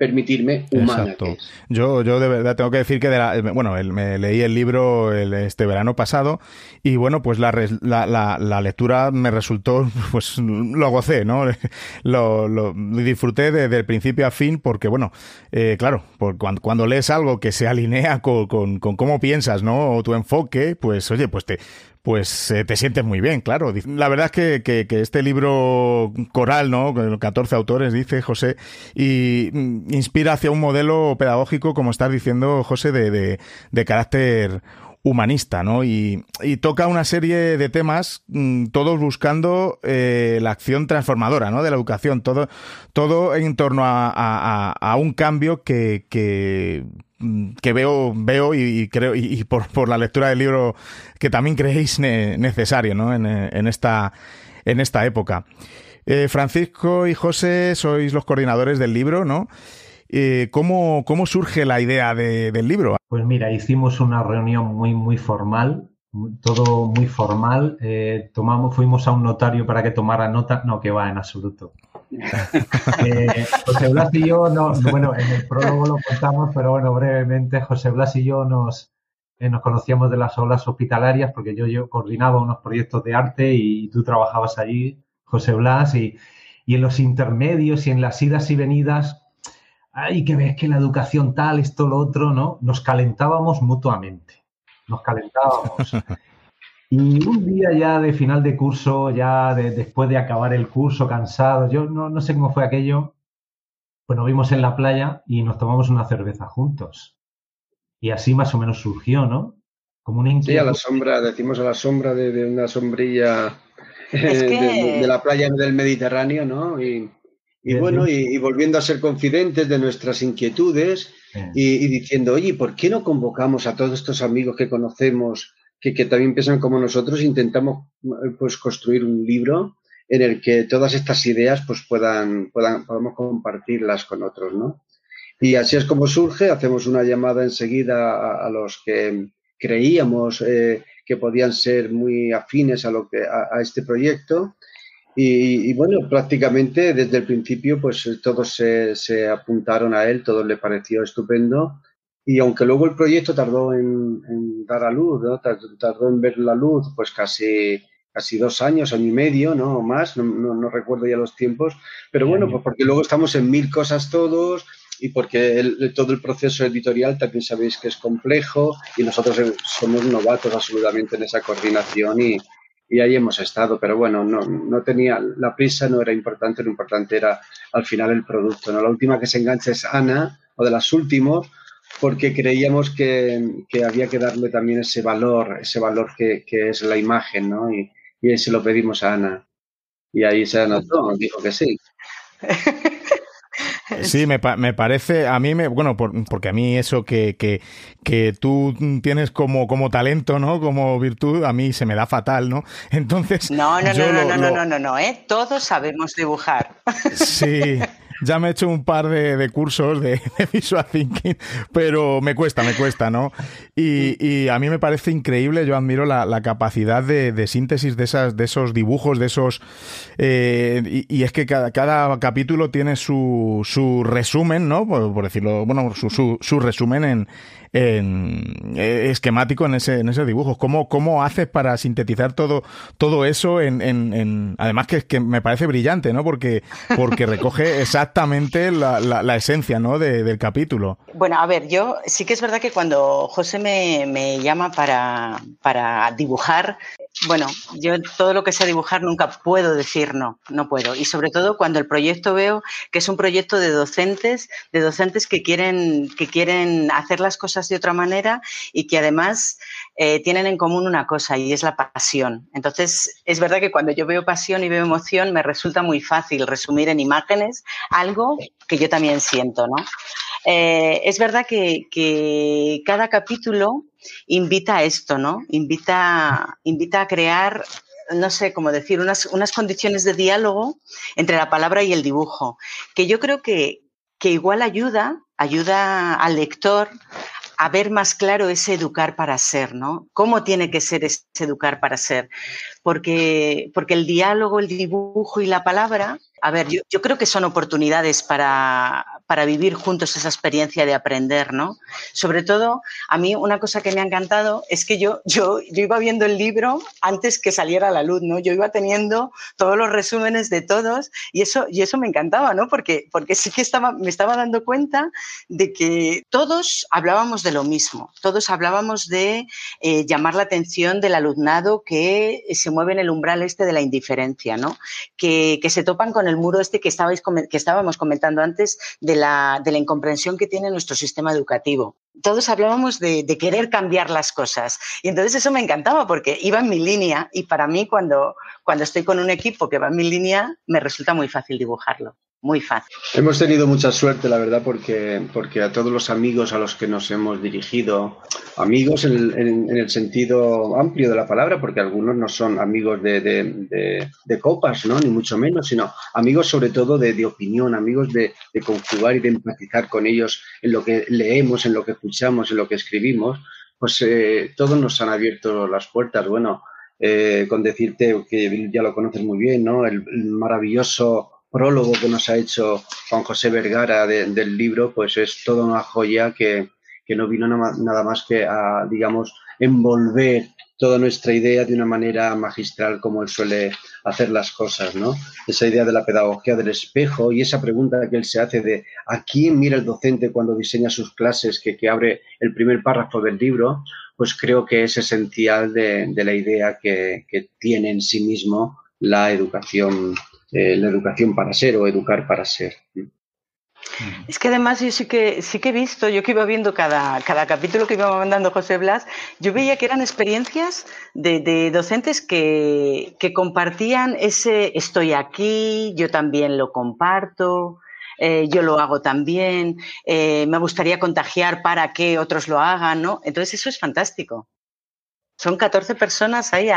permitirme humana. Exacto.
Yo, yo de verdad tengo que decir que, de la, eh, bueno, me leí el libro este verano pasado y bueno, pues la, la, la, lectura me resultó, <laughs> pues lo gocé, ¿no? <laughs> Lo, lo disfruté desde el principio a fin porque, bueno, eh, claro, por cuando, cuando, lees algo que se alinea con, con, con cómo piensas, ¿no? O tu enfoque, pues oye, pues te pues eh, te sientes muy bien, claro. La verdad es que, este libro coral, ¿no? 14 autores, dice José, y mm, inspira hacia un modelo pedagógico, como estás diciendo, José, de, carácter humanista, ¿no? Y, toca una serie de temas, mm, todos buscando eh, la acción transformadora, ¿no? De la educación, todo, todo en torno a, a un cambio que, que que veo, veo y, creo, y, por, por, la lectura del libro que también creéis necesario ¿no? en, en, esta, en esta época. Eh, Francisco y José sois los coordinadores del libro, ¿no? Eh, ¿cómo, ¿Cómo surge la idea de, del libro?
Pues mira, hicimos una reunión muy, muy formal todo muy formal. Eh, tomamos, fuimos a un notario para que tomara nota. No, que va, en absoluto. Eh, José Blas y yo, no, bueno, en el prólogo lo contamos, pero bueno, brevemente, José Blas y yo nos, eh, nos conocíamos de las olas hospitalarias porque yo, coordinaba unos proyectos de arte y, tú trabajabas allí, José Blas, y, y en los intermedios y en las idas y venidas, ay, que ves que la educación tal, esto, lo otro, ¿no? Nos calentábamos mutuamente nos calentábamos. <laughs> Y un día ya de final de curso, ya después de acabar el curso, cansado, yo no, sé cómo fue aquello, pues nos vimos en la playa y nos tomamos una cerveza juntos. Y así más o menos surgió, ¿no?
Como una inquietud. Sí, a la sombra, decimos a la sombra de, una sombrilla eh, de, la playa del Mediterráneo, ¿no? Y, bueno, y, volviendo a ser confidentes de nuestras inquietudes y, diciendo, oye, ¿por qué no convocamos a todos estos amigos que conocemos, que, también piensan como nosotros, intentamos pues construir un libro en el que todas estas ideas pues puedan, puedan podamos compartirlas con otros, ¿no? Y así es como surge, hacemos una llamada enseguida a, los que creíamos eh, que podían ser muy afines a, lo que, a, este proyecto Y, bueno, prácticamente desde el principio, pues todos se, apuntaron a él, todo le pareció estupendo. Y aunque luego el proyecto tardó en, dar a luz, ¿no? tardó en ver la luz, pues casi, casi dos años, año y medio, ¿no? O más, no, no, recuerdo ya los tiempos. Pero bueno, pues porque luego estamos en mil cosas todos y porque todo el proceso editorial también sabéis que es complejo y nosotros somos novatos absolutamente en esa coordinación y, y ahí hemos estado, pero bueno, no, no tenía, la prisa no era importante, lo importante era al final el producto, ¿no? La última que se engancha es Ana, o de las últimas, porque creíamos que, que, había que darle también ese valor, ese valor que, que es la imagen, ¿no? Y, y, ahí se lo pedimos a Ana. Y ahí se anotó, dijo que sí. <laughs>
Sí, me, me, parece, a mí me, bueno, por, porque a mí eso que, que, que tú tienes como, como talento, ¿no? Como virtud, a mí se me da fatal, ¿no? <laughs> Entonces...
No, no, no, no, lo, no, no, no, no, no, ¿eh? Todos sabemos dibujar.
Sí, <laughs> ya me he hecho un par de, cursos de, visual thinking, pero me cuesta, me cuesta, ¿no? Y, a mí me parece increíble, yo admiro la, capacidad de, síntesis de, esas, de esos dibujos, de esos... Eh, y, es que cada, capítulo tiene su, su resumen, ¿no? Por, decirlo, bueno, su, su resumen en, en, eh, esquemático en ese, en esos dibujos. ¿Cómo, ¿Cómo haces para sintetizar todo, todo eso en, en, además que, que me parece brillante, ¿no? Porque, porque recoge <laughs> exactamente la, la, esencia, ¿no? del capítulo.
Bueno, a ver, yo sí que es verdad que cuando José me, me llama para, para dibujar, bueno, yo todo lo que sea dibujar nunca puedo decir no, no puedo. Y sobre todo cuando el proyecto veo que es un proyecto de docentes, de docentes que quieren, que quieren hacer las cosas de otra manera y que además eh, tienen en común una cosa y es la pasión. Entonces, es verdad que cuando yo veo pasión y veo emoción, me resulta muy fácil resumir en imágenes algo que yo también siento, ¿no? Eh, es verdad que, que cada capítulo invita a esto, ¿no? Invita, invita a crear no sé cómo decir, unas, unas, condiciones de diálogo entre la palabra y el dibujo, que yo creo que, que igual ayuda, ayuda al lector a ver más claro ese educar para ser, ¿no? ¿Cómo tiene que ser ese educar para ser? Porque, porque el diálogo, el dibujo y la palabra a ver, yo, creo que son oportunidades para, para, vivir juntos esa experiencia de aprender, ¿no? Sobre todo, a mí una cosa que me ha encantado es que yo, yo, yo iba viendo el libro antes que saliera a la luz, ¿no? Yo iba teniendo todos los resúmenes de todos y eso, y eso me encantaba, ¿no? Porque, porque sí que estaba, me estaba dando cuenta de que todos hablábamos de lo mismo, todos hablábamos de eh, llamar la atención del alumnado que se mueve en el umbral este de la indiferencia, ¿no? Que, que se topan con el muro este que, que estábamos comentando antes de la incomprensión que tiene nuestro sistema educativo. Todos hablábamos de, de, querer cambiar las cosas y entonces eso me encantaba porque iba en mi línea y para mí cuando, cuando estoy con un equipo que va en mi línea me resulta muy fácil dibujarlo muy fácil.
Hemos tenido mucha suerte, la verdad, porque, porque a todos los amigos a los que nos hemos dirigido, amigos en el, sentido amplio de la palabra, porque algunos no son amigos de, de, copas, ¿no? ni mucho menos, sino amigos sobre todo de, opinión, amigos de, conjugar y de empatizar con ellos en lo que leemos, en lo que escuchamos, en lo que escribimos, pues eh, todos nos han abierto las puertas. Bueno, eh, con decirte que ya lo conoces muy bien, ¿no? el maravilloso prólogo que nos ha hecho Juan José Vergara del libro, pues es toda una joya que, que no vino nada más que a, digamos, envolver toda nuestra idea de una manera magistral como él suele hacer las cosas, ¿no? Esa idea de la pedagogía del espejo y esa pregunta que él se hace de ¿a quién mira el docente cuando diseña sus clases que, que abre el primer párrafo del libro? Pues creo que es esencial de, la idea que, que, tiene en sí mismo la educación eh, la educación para ser o educar para ser.
Es que además yo sí que sí que he visto, yo que iba viendo cada, cada capítulo que iba mandando José Blas, yo veía que eran experiencias de, docentes que, que, compartían ese estoy aquí, yo también lo comparto, eh, yo lo hago también, eh, me gustaría contagiar para que otros lo hagan, ¿no? Entonces eso es fantástico. Son 14 personas ahí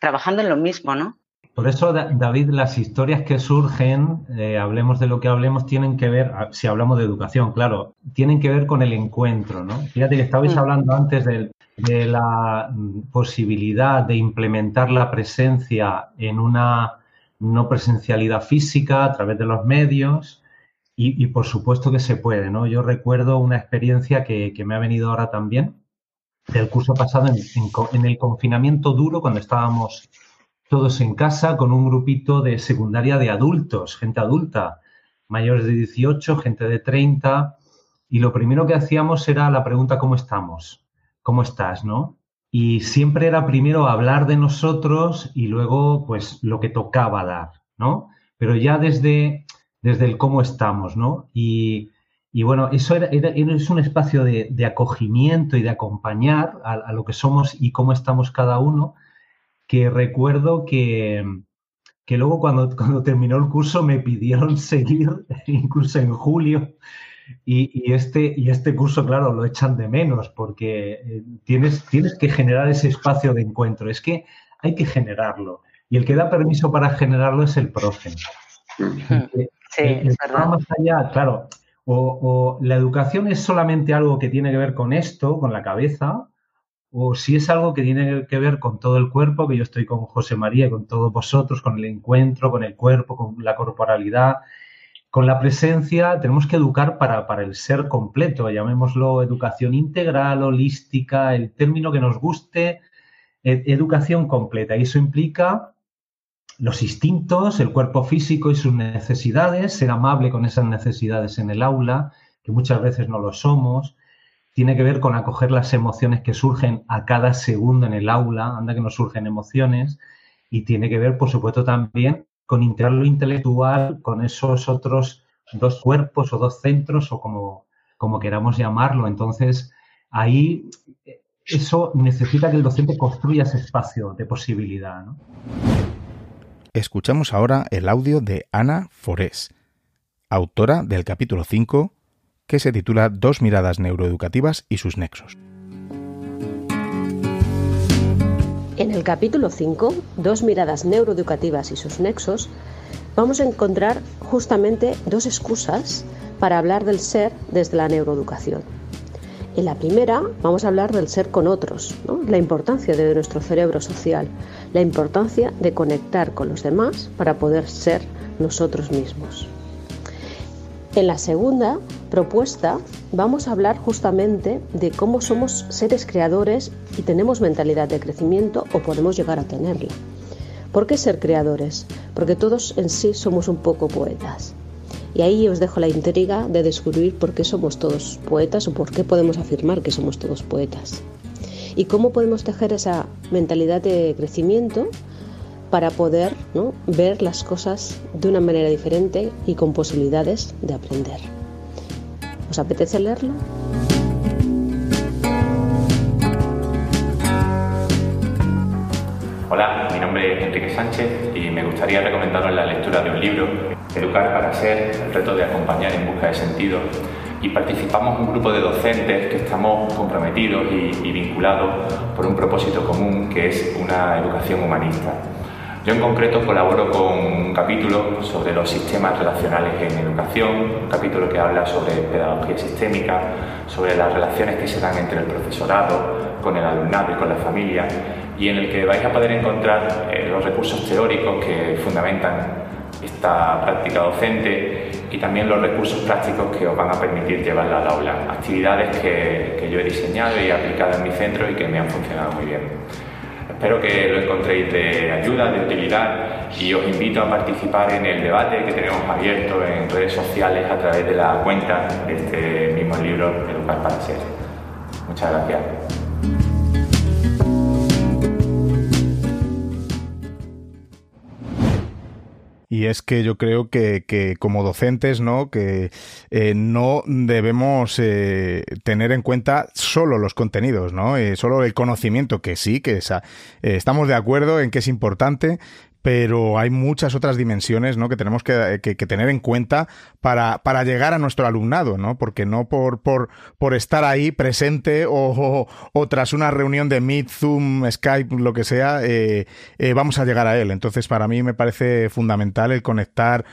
trabajando en lo mismo, ¿no?
Por eso, David, las historias que surgen, eh, hablemos de lo que hablemos, tienen que ver, ah, si hablamos de educación, claro, tienen que ver con el encuentro, ¿no? Fíjate que estabais mm. hablando antes de, la posibilidad de implementar la presencia en una no presencialidad física a través de los medios y, por supuesto que se puede, ¿no? Yo recuerdo una experiencia que, me ha venido ahora también del curso pasado en, el confinamiento duro cuando estábamos todos en casa con un grupito de secundaria de adultos, gente adulta, mayores de 18, gente de 30, y lo primero que hacíamos era la pregunta ¿cómo estamos? ¿Cómo estás? ¿No? Y siempre era primero hablar de nosotros y luego, pues, lo que tocaba dar, ¿no? Pero ya desde, desde el cómo estamos, ¿no? Y, bueno, eso era, es un espacio de, acogimiento y de acompañar a, lo que somos y cómo estamos cada uno, que recuerdo que, que luego cuando, <laughs> cuando terminó el curso me pidieron <laughs> seguir, incluso en julio, y, este, y este curso, claro, lo echan de menos porque eh, tienes, tienes que generar ese espacio de encuentro. Es que hay que generarlo. Y el que da permiso para generarlo es el profe.
Sí, es verdad.
Más allá, claro, o, la educación es solamente algo que tiene que ver con esto, con la cabeza, o si es algo que tiene que ver con todo el cuerpo, que yo estoy con José María, con todos vosotros, con el encuentro, con el cuerpo, con la corporalidad, con la presencia tenemos que educar para, el ser completo, llamémoslo educación integral, holística, el término que nos guste, educación completa. Y eso implica los instintos, el cuerpo físico y sus necesidades, ser amable con esas necesidades en el aula, que muchas veces no lo somos. Tiene que ver con acoger las emociones que surgen a cada segundo en el aula, anda que nos surgen emociones. Y tiene que ver, por supuesto, también con integrar lo intelectual con esos otros dos cuerpos o dos centros o como, como queramos llamarlo. Entonces, ahí eso necesita que el docente construya ese espacio de posibilidad.
Escuchamos ahora el audio de Ana Forés, autora del capítulo 5, que se titula Dos miradas neuroeducativas y sus nexos.
En el capítulo 5, Dos miradas neuroeducativas y sus nexos, vamos a encontrar justamente dos excusas para hablar del ser desde la neuroeducación. En la primera vamos a hablar del ser con otros, la importancia de nuestro cerebro social, la importancia de conectar con los demás para poder ser nosotros mismos. En la segunda propuesta vamos a hablar justamente de cómo somos seres creadores y tenemos mentalidad de crecimiento o podemos llegar a tenerla. ¿Por qué ser creadores? Porque todos en sí somos un poco poetas. Y ahí os dejo la intriga de descubrir por qué somos todos poetas o por qué podemos afirmar que somos todos poetas. Y cómo podemos tejer esa mentalidad de crecimiento para poder ver las cosas de una manera diferente y con posibilidades de aprender. ¿Os apetece leerlo?
Hola, mi nombre es Enrique Sánchez y me gustaría recomendaros la lectura de un libro, Educar para Ser, el reto de acompañar en busca de sentido. Y participamos un grupo de docentes que estamos comprometidos y vinculados por un propósito común que es una educación humanista. Yo en concreto colaboro con un capítulo sobre los sistemas relacionales en educación, un capítulo que habla sobre pedagogía sistémica, sobre las relaciones que se dan entre el profesorado, con el alumnado y con la familia, y en el que vais a poder encontrar eh, los recursos teóricos que fundamentan esta práctica docente y también los recursos prácticos que os van a permitir llevarla al aula, actividades que, que yo he diseñado y aplicado en mi centro y que me han funcionado muy bien. Espero que lo encontréis de ayuda, de utilidad y os invito a participar en el debate que tenemos abierto en redes sociales a través de la cuenta de este mismo libro, Educar para Ser. Muchas gracias.
Y es que yo creo que, como docentes, ¿no? Que eh, no debemos eh, tener en cuenta solo los contenidos, ¿no? Eh, solo el conocimiento, que sí, que estamos de acuerdo en que es importante, pero hay muchas otras dimensiones ¿no? que tenemos que, tener en cuenta para, llegar a nuestro alumnado, ¿no? Porque no por, por, por estar ahí presente o, o, tras una reunión de Meet, Zoom, Skype, lo que sea, eh, eh, vamos a llegar a él. Entonces, para mí me parece fundamental el conectar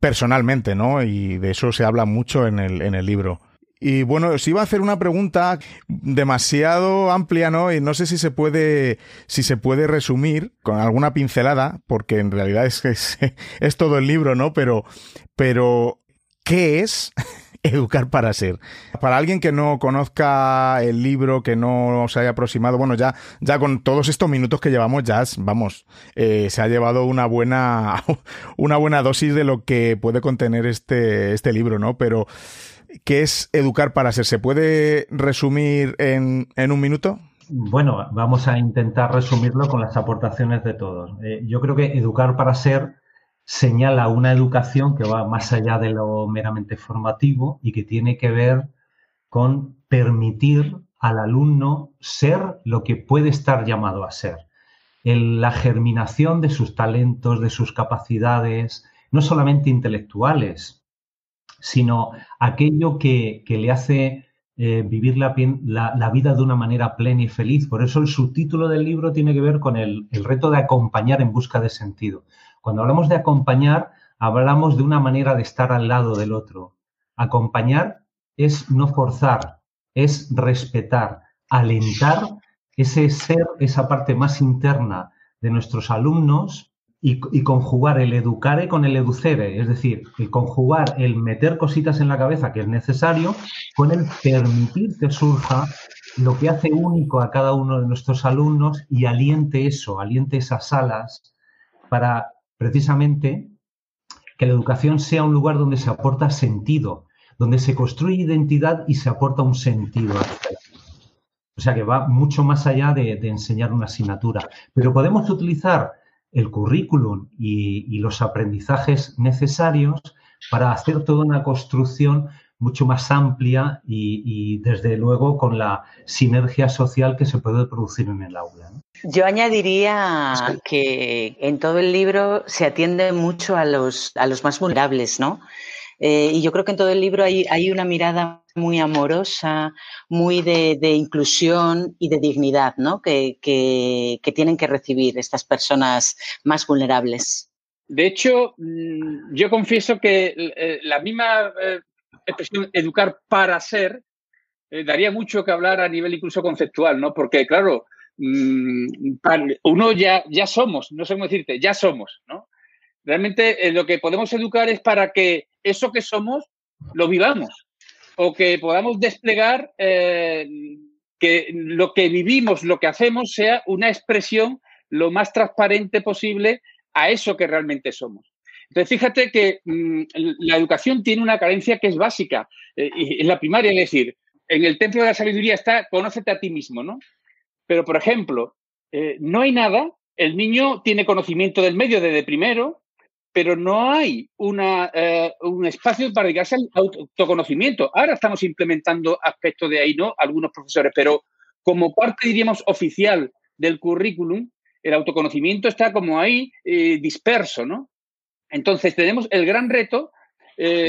personalmente, ¿no? Y de eso se habla mucho en el, en el libro. Y bueno, os iba a hacer una pregunta demasiado amplia, ¿no? Y no sé si se puede, si se puede resumir con alguna pincelada, porque en realidad es, es, <laughs> es todo el libro, ¿no? Pero, pero, ¿qué es <laughs> educar para ser. Para alguien que no conozca el libro, que no se haya aproximado, bueno, ya, ya con todos estos minutos que llevamos, ya, vamos, eh, se ha llevado una buena, <laughs> una buena dosis de lo que puede contener este, este libro, ¿no? Pero, ¿qué es educar para ser? ¿Se puede resumir en, en un minuto?
Bueno, vamos a intentar resumirlo con las aportaciones de todos. Eh, yo creo que educar para ser señala una educación que va más allá de lo meramente formativo y que tiene que ver con permitir al alumno ser lo que puede estar llamado a ser. la germinación de sus talentos, de sus capacidades, no solamente intelectuales, sino aquello que, le hace eh, vivir la, vida de una manera plena y feliz. Por eso el subtítulo del libro tiene que ver con el reto de acompañar en busca de sentido. Cuando hablamos de acompañar, hablamos de una manera de estar al lado del otro. Acompañar es no forzar, es respetar, alentar ese ser, esa parte más interna de nuestros alumnos y, conjugar el educare con el educere, es decir, el conjugar el meter cositas en la cabeza que es necesario con el permitir que surja lo que hace único a cada uno de nuestros alumnos y aliente eso, aliente esas alas para precisamente que la educación sea un lugar donde se aporta sentido, donde se construye identidad y se aporta un sentido. O sea que va mucho más allá de, enseñar una asignatura. Pero podemos utilizar el currículum y, los aprendizajes necesarios para hacer toda una construcción mucho más amplia y, desde luego con la sinergia social que se puede producir en el aula.
Yo añadiría que en todo el libro se atiende mucho a los, a los más vulnerables, ¿no? Eh, y yo creo que en todo el libro hay, hay una mirada muy amorosa, muy de, inclusión y de dignidad, ¿no? Que, que, tienen que recibir estas personas más vulnerables.
De hecho, mm, yo confieso que eh, la misma eh, expresión educar para ser daría mucho que hablar a nivel incluso conceptual, ¿no? Porque, claro, Mm, uno ya, ya somos, no sé cómo decirte, ya somos, ¿no? Realmente lo que podemos educar es para que eso que somos lo vivamos o que podamos desplegar eh, que lo que vivimos, lo que hacemos sea una expresión lo más transparente posible a eso que realmente somos. Entonces, fíjate que mm, la educación tiene una carencia que es básica eh, en la primaria, es decir, en el templo de la sabiduría está conócete a ti mismo, ¿no? Pero, por ejemplo, eh, no hay nada, el niño tiene conocimiento del medio desde primero, pero no hay una, eh, un espacio para dedicarse al autoconocimiento. Ahora estamos implementando aspectos de ahí, ¿no? Algunos profesores, pero como parte, diríamos, oficial del currículum, el autoconocimiento está como ahí eh, disperso, ¿no? Entonces, tenemos el gran reto,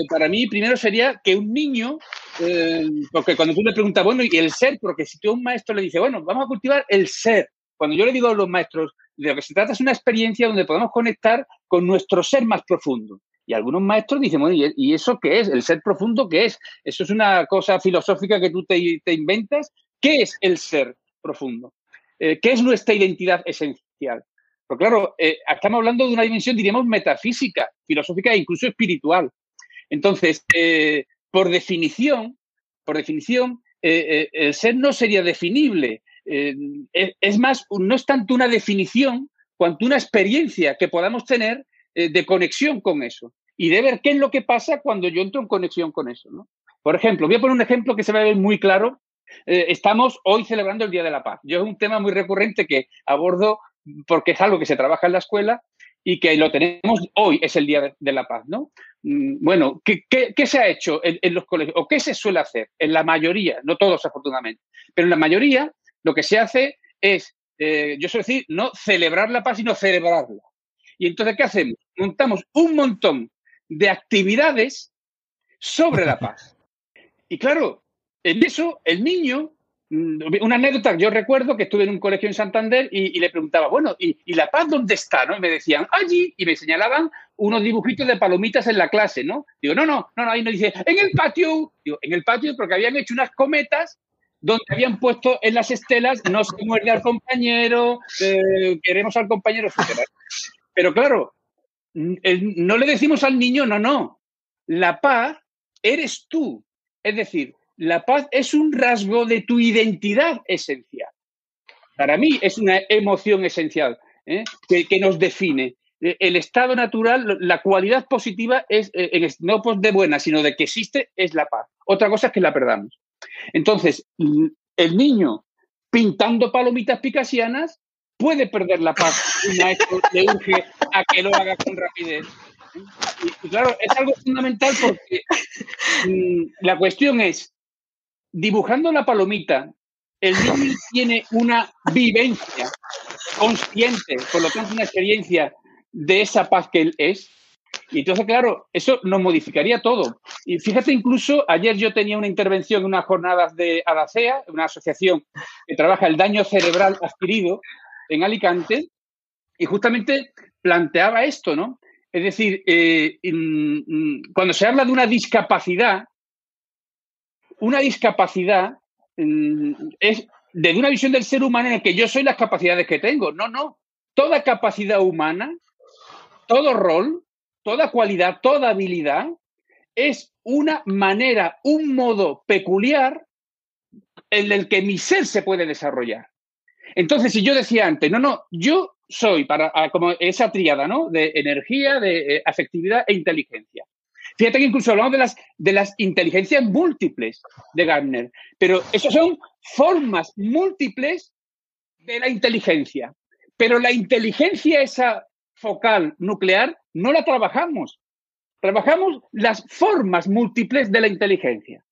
para mí, primero sería que un niño eh, porque cuando tú le preguntas, bueno, y el ser, porque si tú a un maestro le dices, bueno, vamos a cultivar el ser. Cuando yo le digo a los maestros, de lo que se trata es una experiencia donde podemos conectar con nuestro ser más profundo. Y algunos maestros dicen, bueno, ¿y eso qué es? ¿El ser profundo qué es? ¿Eso es una cosa filosófica que tú te, inventas? ¿Qué es el ser profundo? Eh, ¿Qué es nuestra identidad esencial? Porque claro, eh, estamos hablando de una dimensión, diríamos, metafísica, filosófica e incluso espiritual. Entonces, por definición, por definición, eh, eh, el ser no sería definible. Eh, es más, no es tanto una definición cuanto una experiencia que podamos tener de conexión con eso y de ver qué es lo que pasa cuando yo entro en conexión con eso. Por ejemplo, voy a poner un ejemplo que se va a ver muy claro. estamos hoy celebrando el Día de la Paz. Yo es un tema muy recurrente que abordo porque es algo que se trabaja en la escuela y que lo tenemos hoy, es el Día de, la Paz, ¿no? Mm, bueno, ¿qué, se ha hecho en, los colegios? ¿O qué se suele hacer? En la mayoría, no todos afortunadamente, pero en la mayoría lo que se hace es, eh, yo suelo decir, no celebrar la paz, sino celebrarla. Y entonces, ¿qué hacemos? Montamos un montón de actividades sobre la paz. Y claro, en eso el niño Mm, una anécdota, yo recuerdo que estuve en un colegio en Santander y, le preguntaba, bueno, ¿y, la paz dónde está? ¿no? Y me decían, allí, y me señalaban unos dibujitos de palomitas en la clase, ¿no? Digo, no, no, no, no, ahí no dice, en el patio, digo, en el patio porque habían hecho unas cometas donde habían puesto en las estelas, no se muerde al compañero, eh, queremos al compañero, etc. Pero claro, no le decimos al niño, no, no, la paz eres tú. Es decir, la paz es un rasgo de tu identidad esencial. Para mí es una emoción esencial ¿eh? que, nos define. E, el estado natural, la cualidad positiva es, eh, no pues de buena, sino de que existe, es la paz. Otra cosa es que la perdamos. Entonces, el niño pintando palomitas picasianas puede perder la paz y maestro le urge a que lo haga con rapidez. Y, claro, es algo fundamental porque mm, la cuestión es, dibujando la palomita, el niño tiene una vivencia consciente, por lo tanto una experiencia de esa paz que él es. Y entonces, claro, eso nos modificaría todo. Y fíjate, incluso ayer yo tenía una intervención en unas jornadas de ADACEA, una asociación que trabaja el daño cerebral adquirido en Alicante, y justamente planteaba esto, ¿no? Es decir, eh, cuando se habla de una discapacidad, una discapacidad es desde una visión del ser humano en el que yo soy las capacidades que tengo. No, no. Toda capacidad humana, todo rol, toda cualidad, toda habilidad es una manera, un modo peculiar en el que mi ser se puede desarrollar. Entonces, si yo decía antes, no, no, yo soy para como esa tríada, ¿no? De energía, de eh, afectividad e inteligencia. Fíjate que incluso hablamos de las, de las inteligencias múltiples de Gardner, pero esas son formas múltiples de la inteligencia. Pero la inteligencia esa focal nuclear no la trabajamos. Trabajamos las formas múltiples de la inteligencia.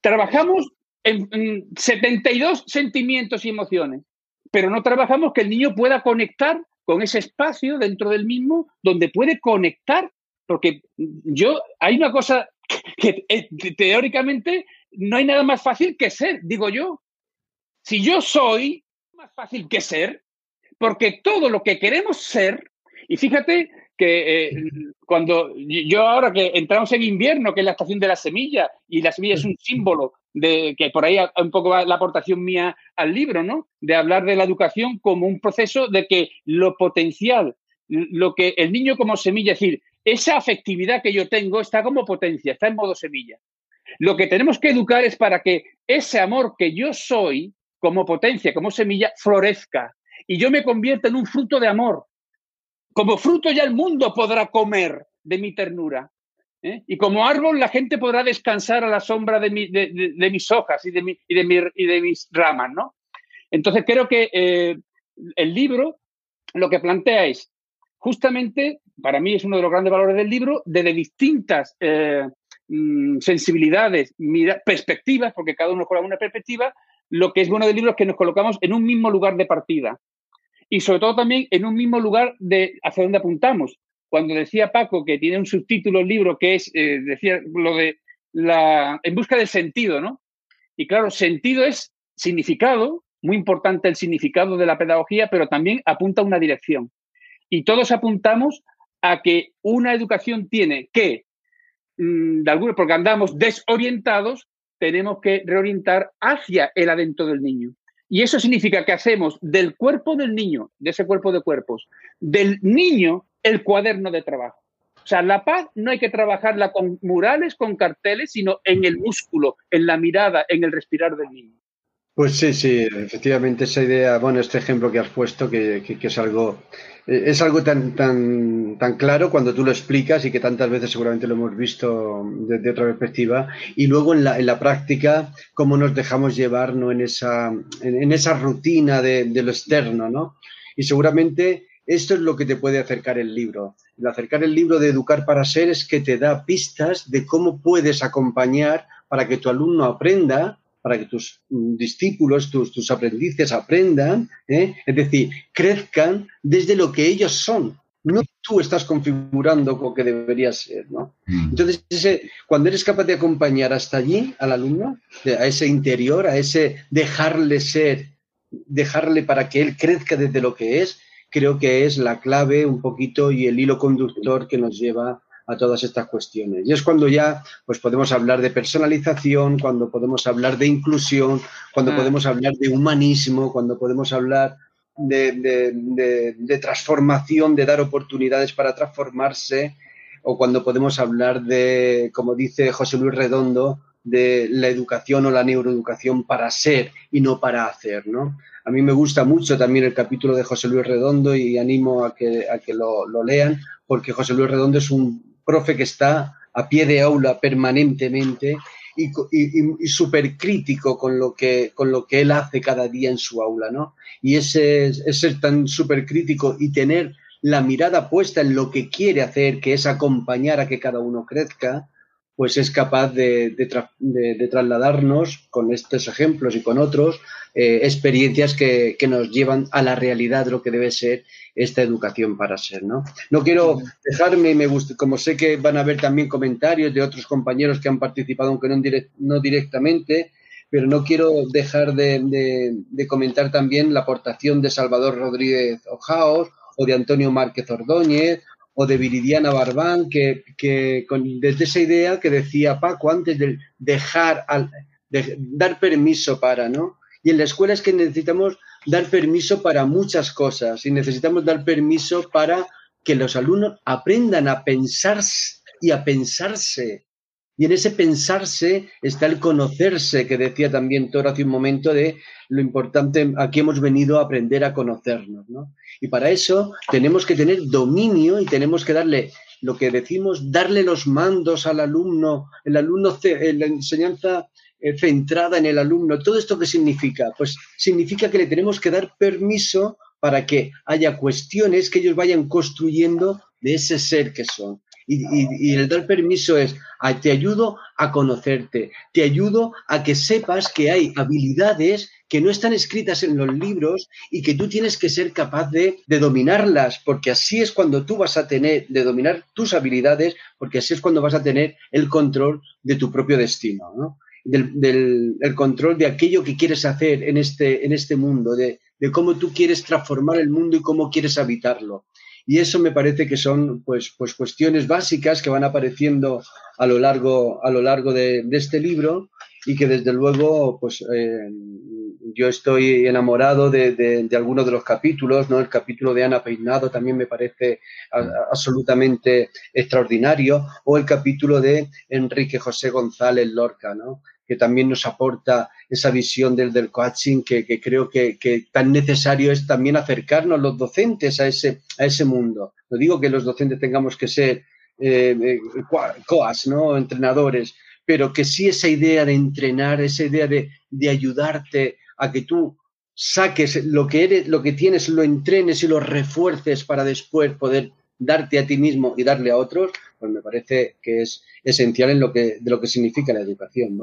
Trabajamos en, 72 sentimientos y emociones, pero no trabajamos que el niño pueda conectar con ese espacio dentro del mismo donde puede conectar, porque yo, hay una cosa que, teóricamente no hay nada más fácil que ser, digo yo. Si yo soy, más fácil que ser, porque todo lo que queremos ser, y fíjate que eh, cuando yo ahora que entramos en invierno, que es la estación de la semilla, y la semilla es un símbolo de que por ahí un poco va la aportación mía al libro, ¿no? De hablar de la educación como un proceso de que lo potencial, lo que el niño como semilla, es decir, esa afectividad que yo tengo está como potencia, está en modo semilla. Lo que tenemos que educar es para que ese amor que yo soy como potencia, como semilla, florezca y yo me convierta en un fruto de amor, como fruto ya el mundo podrá comer de mi ternura. ¿eh? Y como árbol la gente podrá descansar a la sombra de, mis hojas y de, de, mis ramas, ¿no? Entonces creo que eh, el libro lo que plantea es, justamente, para mí es uno de los grandes valores del libro, desde distintas eh, mm, sensibilidades, perspectivas, porque cada uno juega una perspectiva, lo que es bueno del libro es que nos colocamos en un mismo lugar de partida y sobre todo también en un mismo lugar de hacia dónde apuntamos. Cuando decía Paco que tiene un subtítulo el libro que es, eh, decía lo de la, en busca del sentido, ¿no? Y claro, sentido es significado, muy importante el significado de la pedagogía, pero también apunta a una dirección. Y todos apuntamos a que una educación tiene que, mm, de alguna, porque andamos desorientados, tenemos que reorientar hacia el adentro del niño. Y eso significa que hacemos del cuerpo del niño, de ese cuerpo de cuerpos, del niño el cuaderno de trabajo. O sea, la paz no hay que trabajarla con murales, con carteles, sino en el músculo, en la mirada, en el respirar del niño.
Pues sí, sí, efectivamente esa idea, bueno, este ejemplo que has puesto, que, es algo, eh, es algo tan, tan, tan claro cuando tú lo explicas y que tantas veces seguramente lo hemos visto desde otra perspectiva, y luego en la, en la práctica, cómo nos dejamos llevar ¿no? en, esa, en, esa rutina de, de, lo externo, ¿no? Y seguramente esto es lo que te puede acercar el libro. El acercar el libro de Educar para Ser es que te da pistas de cómo puedes acompañar para que tu alumno aprenda para que tus discípulos, tus, aprendices aprendan, ¿eh? es decir, crezcan desde lo que ellos son. No tú estás configurando lo que debería ser, ¿no? Mm. Entonces, cuando eres capaz de acompañar hasta allí al alumno, a ese interior, a ese dejarle ser, dejarle para que él crezca desde lo que es, creo que es la clave un poquito y el hilo conductor que nos lleva a todas estas cuestiones. Y es cuando ya pues podemos hablar de personalización, cuando podemos hablar de inclusión, cuando ah. podemos hablar de humanismo, cuando podemos hablar de, transformación, de dar oportunidades para transformarse, o cuando podemos hablar de, como dice José Luis Redondo, de la educación o la neuroeducación para ser y no para hacer, ¿no? A mí me gusta mucho también el capítulo de José Luis Redondo y animo a que, a que lo, lo lean, porque José Luis Redondo es un profe que está a pie de aula permanentemente y, y, súper crítico con lo, que, con lo que él hace cada día en su aula, ¿no? Y ese, ser tan súper crítico y tener la mirada puesta en lo que quiere hacer, que es acompañar a que cada uno crezca, pues es capaz de, de, trasladarnos con estos ejemplos y con otros eh, experiencias que, que, nos llevan a la realidad de lo que debe ser esta educación para ser, ¿no? No quiero dejarme, me gusta, como sé que van a haber también comentarios de otros compañeros que han participado, aunque no, no directamente, pero no quiero dejar de, comentar también la aportación de Salvador Rodríguez Ojaos o de Antonio Márquez Ordóñez o de Viridiana Barbán, que, desde esa idea que decía Paco antes de dejar, al, de dar permiso para, ¿no? Y en la escuela es que necesitamos dar permiso para muchas cosas y necesitamos dar permiso para que los alumnos aprendan a pensar y a pensarse. Y en ese pensarse está el conocerse, que decía también Toro hace un momento de lo importante, aquí hemos venido a aprender a conocernos. ¿no? Y para eso tenemos que tener dominio y tenemos que darle lo que decimos, darle los mandos al alumno, el alumno, la enseñanza eh, centrada en el alumno. ¿Todo esto qué significa? Pues significa que le tenemos que dar permiso para que haya cuestiones que ellos vayan construyendo de ese ser que son. Y, el dar permiso es, te ayudo a conocerte, te ayudo a que sepas que hay habilidades que no están escritas en los libros y que tú tienes que ser capaz de, de, dominarlas, porque así es cuando tú vas a tener, de dominar tus habilidades, porque así es cuando vas a tener el control de tu propio destino. ¿no? del, control de aquello que quieres hacer en este, en este mundo, de, cómo tú quieres transformar el mundo y cómo quieres habitarlo. Y eso me parece que son pues, pues cuestiones básicas que van apareciendo a lo largo, a lo largo de, este libro y que desde luego pues, eh, yo estoy enamorado de, de, algunos de los capítulos, ¿no? El capítulo de Ana Peinado también me parece absolutamente extraordinario, o el capítulo de Enrique José González Lorca, ¿no? Que también nos aporta esa visión del, del coaching que, creo que, tan necesario es también acercarnos los docentes a ese, a ese mundo. No digo que los docentes tengamos que ser eh, eh coas, ¿no? entrenadores, pero que sí esa idea de entrenar, esa idea de, de ayudarte a que tú saques lo que eres, lo que tienes, lo entrenes y lo refuerces para después poder darte a ti mismo y darle a otros, pues me parece que es esencial en lo que, de lo que significa la educación.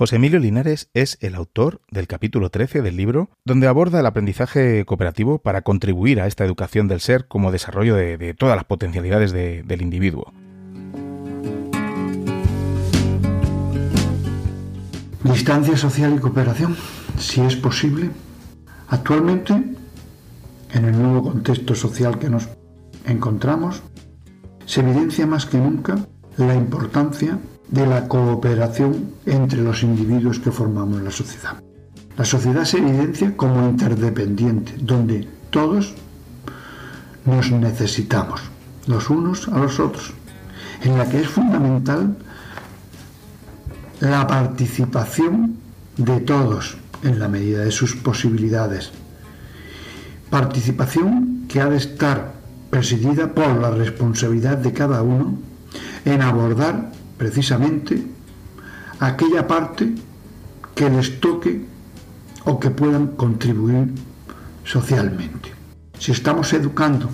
José Emilio Linares es el autor del capítulo 13 del libro, donde aborda el aprendizaje cooperativo para contribuir a esta educación del ser como desarrollo de, todas las potencialidades del individuo.
Distancia social y cooperación, si es posible. Actualmente, en el nuevo contexto social que nos encontramos, se evidencia más que nunca la importancia de la cooperación entre los individuos que formamos la sociedad. La sociedad se evidencia como interdependiente, donde todos nos necesitamos, los unos a los otros, en la que es fundamental la participación de todos en la medida de sus posibilidades. Participación que ha de estar presidida por la responsabilidad de cada uno en abordar precisamente aquella parte que les toque o que puedan contribuir socialmente. Si estamos educando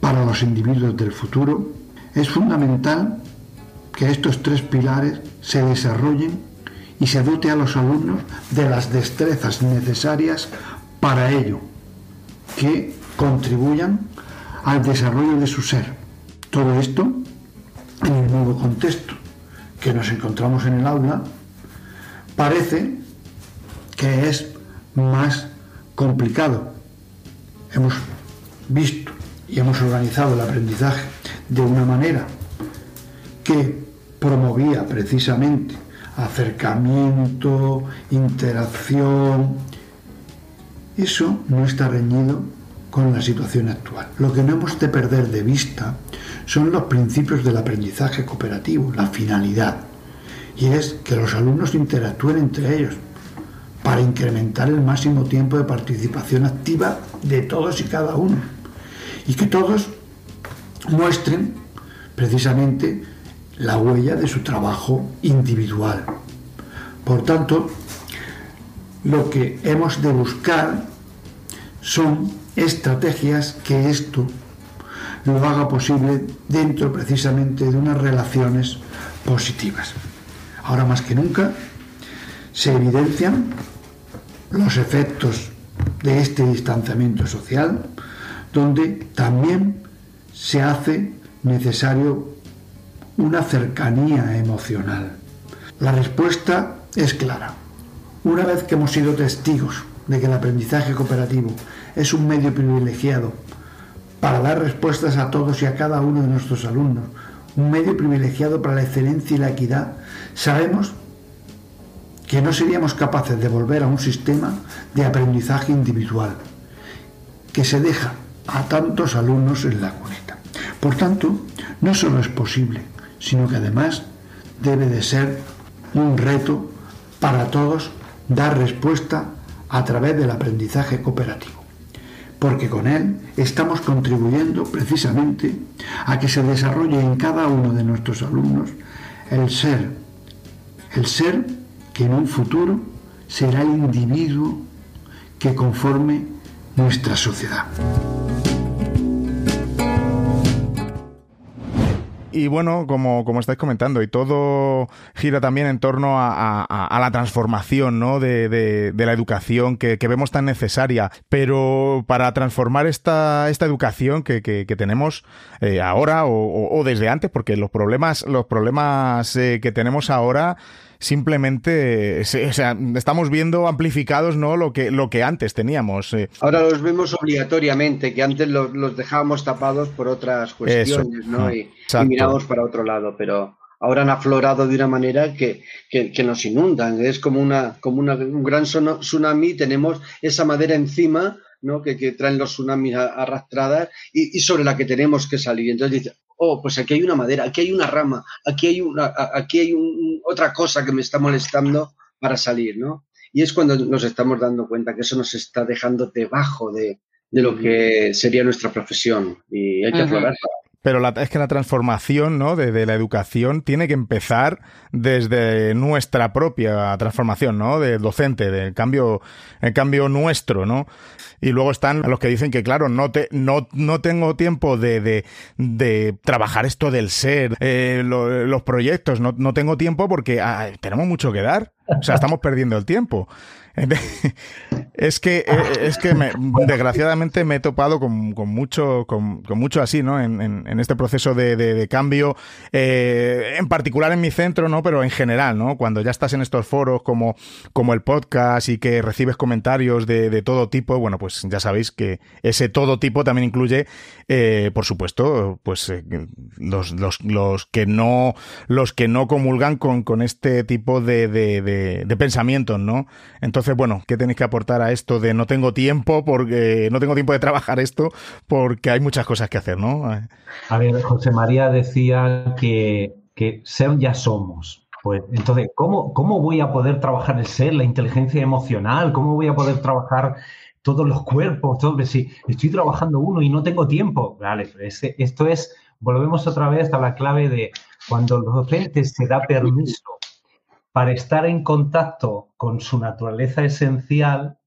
para los individuos del futuro, es fundamental que estos tres pilares se desarrollen y se dote a los alumnos de las destrezas necesarias para ello, que contribuyan al desarrollo de su ser. Todo esto en el nuevo contexto que nos encontramos en el aula parece que es más complicado. Hemos visto y hemos organizado el aprendizaje de una manera que promovía precisamente acercamiento, interacción, eso no está reñido con la situación actual. Lo que no hemos de perder de vista son los principios del aprendizaje cooperativo, la finalidad, y es que los alumnos interactúen entre ellos para incrementar el máximo tiempo de participación activa de todos y cada uno, y que todos muestren precisamente la huella de su trabajo individual. Por tanto, lo que hemos de buscar son estrategias que esto lo haga posible dentro precisamente de unas relaciones positivas. Ahora más que nunca se evidencian los efectos de este distanciamiento social, donde también se hace necesario una cercanía emocional. La respuesta es clara. Una vez que hemos sido testigos de que el aprendizaje cooperativo es un medio privilegiado para dar respuestas a todos y a cada uno de nuestros alumnos, un medio privilegiado para la excelencia y la equidad, sabemos que no seríamos capaces de volver a un sistema de aprendizaje individual que se deja a tantos alumnos en la cuneta. Por tanto, no solo es posible, sino que además debe de ser un reto para todos dar respuesta a través del aprendizaje cooperativo, porque con él estamos contribuyendo precisamente a que se desarrolle en cada uno de nuestros alumnos el ser, el ser que en un futuro será el individuo que conforme nuestra sociedad.
Y bueno, como, como estáis comentando, y todo gira también en torno a, la transformación ¿no? de, de, la educación que, vemos tan necesaria. Pero para transformar esta, esta educación que, que, tenemos eh, ahora o, o, desde antes, porque los problemas, los problemas eh, que tenemos ahora simplemente o sea, estamos viendo amplificados no lo que lo que antes teníamos. Eh.
Ahora los vemos obligatoriamente, que antes los, dejábamos tapados por otras cuestiones, ¿no? Y, y, miramos para otro lado, pero ahora han aflorado de una manera que, que, nos inundan. Es como una como una, un gran tsunami, tenemos esa madera encima ¿no? que, traen los tsunamis arrastradas y, y, sobre la que tenemos que salir. Entonces dice, oh, pues aquí hay una madera, aquí hay una rama, aquí hay, una, aquí hay otra cosa que me está molestando para salir, ¿no? Y es cuando nos estamos dando cuenta que eso nos está dejando debajo de, lo que sería nuestra profesión y hay que aflorarla.
Pero la, es que la transformación ¿no? de, la educación tiene que empezar desde nuestra propia transformación, ¿no? De docente, del cambio, el cambio nuestro, ¿no? Y luego están los que dicen que, claro, no, te, no, no tengo tiempo de, de, de trabajar esto del ser, eh, los proyectos, no, no tengo tiempo porque tenemos mucho que dar. O sea, estamos perdiendo el tiempo. <laughs> Es que, eh, es que desgraciadamente me he topado con, mucho, con, mucho así, ¿no? En, este proceso de, cambio, eh, en particular en mi centro, ¿no? Pero en general, ¿no? Cuando ya estás en estos foros como, como el podcast y que recibes comentarios de, todo tipo, bueno, pues ya sabéis que ese todo tipo también incluye, eh, por supuesto, pues los, los, los, que no, los que no comulgan con, con este tipo de, de, de pensamientos, ¿no? Entonces, bueno, ¿qué tenéis que aportar a esto de no tengo tiempo porque no tengo tiempo de trabajar esto porque hay muchas cosas que hacer, ¿no?
A ver, José María decía que, que ser ya somos. Pues entonces, ¿cómo, ¿cómo voy a poder trabajar el ser, la inteligencia emocional? ¿Cómo voy a poder trabajar todos los cuerpos? Todo, si estoy trabajando uno y no tengo tiempo. Vale, esto es, volvemos otra vez a la clave de cuando los docentes se da permiso para estar en contacto con su naturaleza esencial,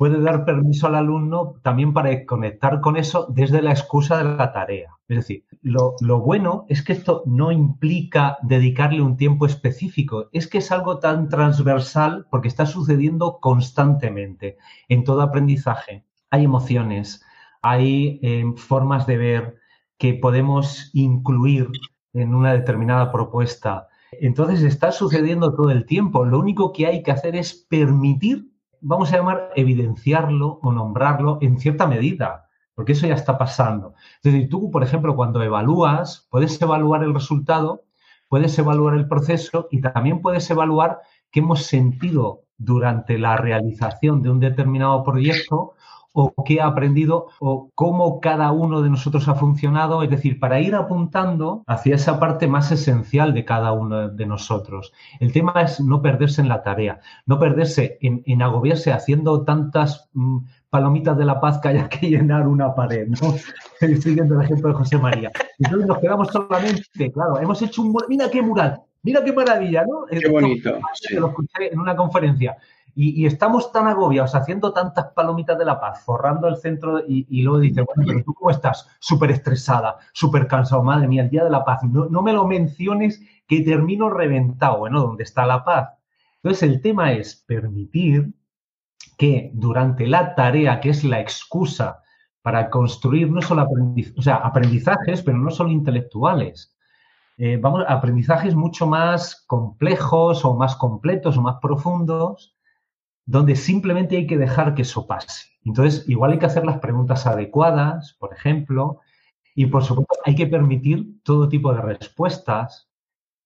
puede dar permiso al alumno también para conectar con eso desde la excusa de la tarea. Es decir, lo, bueno es que esto no implica dedicarle un tiempo específico, es que es algo tan transversal porque está sucediendo constantemente en todo aprendizaje. Hay emociones, hay eh, formas de ver que podemos incluir en una determinada propuesta entonces está sucediendo todo el tiempo. Lo único que hay que hacer es permitir, vamos a llamar, evidenciarlo o nombrarlo en cierta medida. porque eso ya está pasando. Es decir, tú, por ejemplo, cuando evalúas, puedes evaluar el resultado, puedes evaluar el proceso y también puedes evaluar qué hemos sentido durante la realización de un determinado proyecto o qué ha aprendido o cómo cada uno de nosotros ha funcionado, es decir, para ir apuntando hacia esa parte más esencial de cada uno de nosotros. El tema es no perderse en la tarea, no perderse en, agobiarse haciendo tantas mm, palomitas de la paz que haya que llenar una pared, ¿no? <laughs> Siguiendo el ejemplo de José María. Entonces nos quedamos solamente, claro, hemos hecho un... Mira qué mural, mira qué maravilla, ¿no?
Qué bonito.
Lo escuché en una conferencia. Y, estamos tan agobiados haciendo tantas palomitas de la paz, forrando el centro y, luego dice, bueno, pero tú cómo estás, súper estresada, súper cansado, madre mía, el día de la paz, no, no me lo menciones que termino reventado, bueno, ¿dónde está la paz? Entonces el tema es permitir que durante la tarea, que es la excusa para construir no solo o sea, aprendizajes, pero no solo intelectuales, eh, vamos, aprendizajes mucho más complejos o más completos o más profundos, donde simplemente hay que dejar que eso pase. Entonces, igual hay que hacer las preguntas adecuadas, por ejemplo, y por supuesto hay que permitir todo tipo de respuestas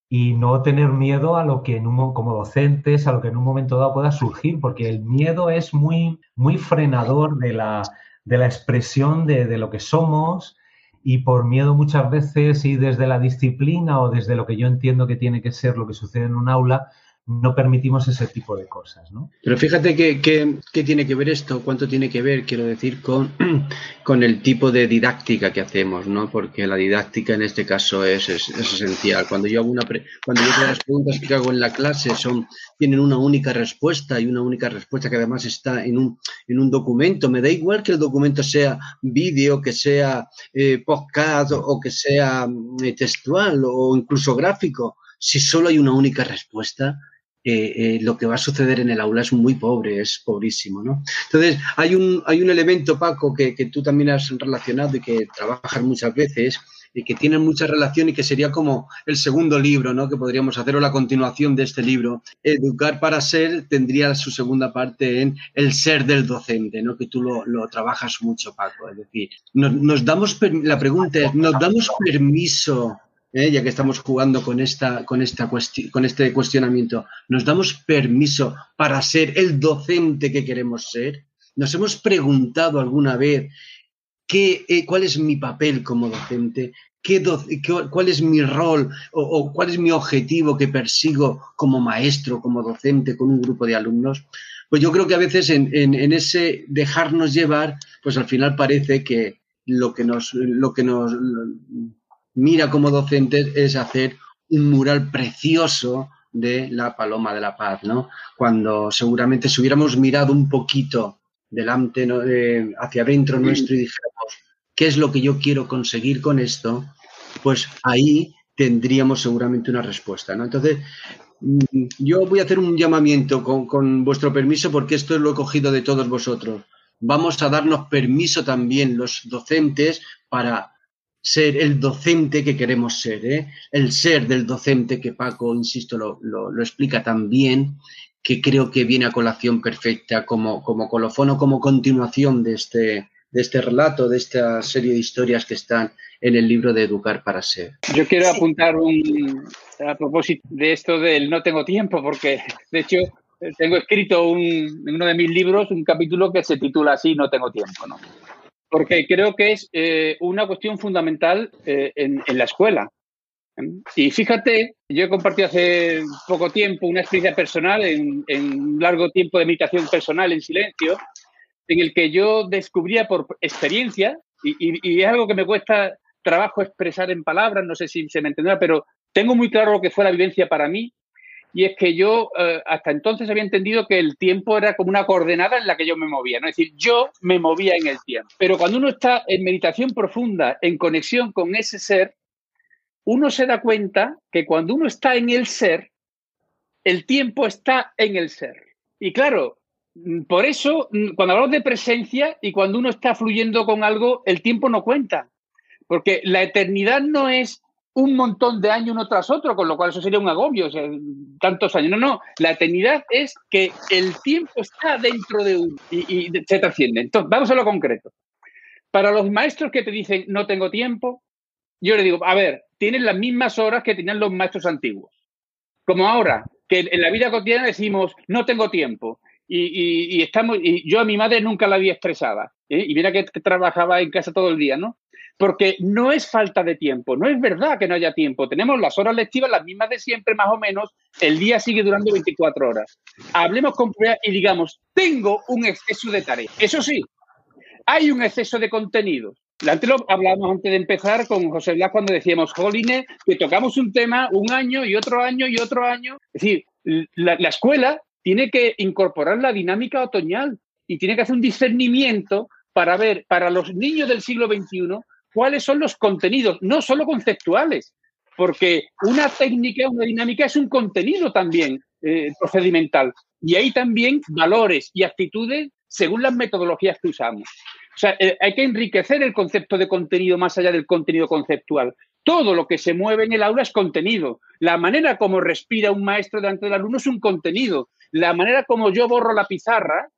y no tener miedo a lo que en un, como docentes, a lo que en un momento dado pueda surgir, porque el miedo es muy, muy frenador de la, de la expresión de, de lo que somos y por miedo muchas veces y desde la disciplina o desde lo que yo entiendo que tiene que ser lo que sucede en un aula, no permitimos ese tipo de cosas. ¿no?
Pero fíjate que, tiene que ver esto, cuánto tiene que ver, quiero decir, <clears throat> con, el tipo de didáctica que hacemos, ¿no? porque la didáctica en este caso es, esencial. Cuando yo hago una cuando yo las preguntas que hago en la clase son, tienen una única respuesta y una única respuesta que además está en un, en un documento. Me da igual que el documento sea vídeo, que sea eh, podcast o que sea eh, textual o incluso gráfico. Si solo hay una única respuesta, eh, lo que va a suceder en el aula es muy pobre, es pobrísimo, ¿no? Entonces, hay un, hay un elemento, Paco, que, tú también has relacionado y que trabajas muchas veces y que tiene mucha relación y que sería como el segundo libro, ¿no? Que podríamos hacer o la continuación de este libro. Educar para ser tendría su segunda parte en el ser del docente, ¿no? Que tú lo, lo trabajas mucho, Paco. Es decir, nos, nos damos, la pregunta es, ¿nos damos permiso ¿eh? ya que estamos jugando con, esta, con, esta con este cuestionamiento, ¿nos damos permiso para ser el docente que queremos ser? ¿Nos hemos preguntado alguna vez qué, eh, cuál es mi papel como docente? ¿Qué ¿Cuál es mi rol o, cuál es mi objetivo que persigo como maestro, como docente, con un grupo de alumnos? Pues yo creo que a veces en, en ese dejarnos llevar, pues al final parece que lo que nos, lo que nos mira como docente es hacer un mural precioso de la Paloma de la Paz, ¿no? Cuando seguramente si hubiéramos mirado un poquito delante, hacia adentro nuestro y dijéramos, ¿qué es lo que yo quiero conseguir con esto? Pues ahí tendríamos seguramente una respuesta, ¿no? Entonces, mm, yo voy a hacer un llamamiento con, con vuestro permiso porque esto lo he cogido de todos vosotros. Vamos a darnos permiso también los docentes para ser el docente que queremos ser, ¿eh? el ser del docente que Paco, insisto, lo, lo, explica tan bien, que creo que viene a colación perfecta como, como colofono, como continuación de este, de este relato, de esta serie de historias que están en el libro de Educar para Ser.
Yo quiero apuntar un, a propósito de esto del no tengo tiempo, porque de hecho tengo escrito un, en uno de mis libros un capítulo que se titula así, No tengo tiempo. ¿no? Porque creo que es eh, una cuestión fundamental eh, en, la escuela. Y fíjate, yo he compartido hace poco tiempo una experiencia personal, en, un largo tiempo de meditación personal en silencio, en el que yo descubría por experiencia, y, es algo que me cuesta trabajo expresar en palabras, no sé si se me entenderá, pero tengo muy claro lo que fue la vivencia para mí, y es que yo eh, hasta entonces había entendido que el tiempo era como una coordenada en la que yo me movía, ¿no? es decir, yo me movía en el tiempo. Pero cuando uno está en meditación profunda, en conexión con ese ser, uno se da cuenta que cuando uno está en el ser, el tiempo está en el ser. Y claro, por eso, cuando hablamos de presencia y cuando uno está fluyendo con algo, el tiempo no cuenta. Porque la eternidad no es un montón de años uno tras otro, con lo cual eso sería un agobio, o sea, tantos años. No, no, la eternidad es que el tiempo está dentro de uno y, se trasciende. Entonces, vamos a lo concreto. Para los maestros que te dicen no tengo tiempo, yo le digo, a ver, tienen las mismas horas que tenían los maestros antiguos. Como ahora, que en la vida cotidiana decimos no tengo tiempo. Y, estamos, y yo a mi madre nunca la había estresada. ¿eh? Y mira que trabajaba en casa todo el día, ¿no? Porque no es falta de tiempo, no es verdad que no haya tiempo. Tenemos las horas lectivas las mismas de siempre, más o menos. El día sigue durando 24 horas. Hablemos con y digamos, tengo un exceso de tareas. Eso sí, hay un exceso de contenidos. Antes lo hablábamos antes de empezar con José Blas cuando decíamos, Joline, que tocamos un tema un año y otro año y otro año. Es decir, la, la escuela tiene que incorporar la dinámica otoñal y tiene que hacer un discernimiento para ver para los niños del siglo XXI cuáles son los contenidos, no solo conceptuales, porque una técnica, una dinámica es un contenido también eh, procedimental. Y hay también valores y actitudes según las metodologías que usamos. O sea, eh, hay que enriquecer el concepto de contenido más allá del contenido conceptual. Todo lo que se mueve en el aula es contenido. La manera como respira un maestro delante del alumno es un contenido. La manera como yo borro la pizarra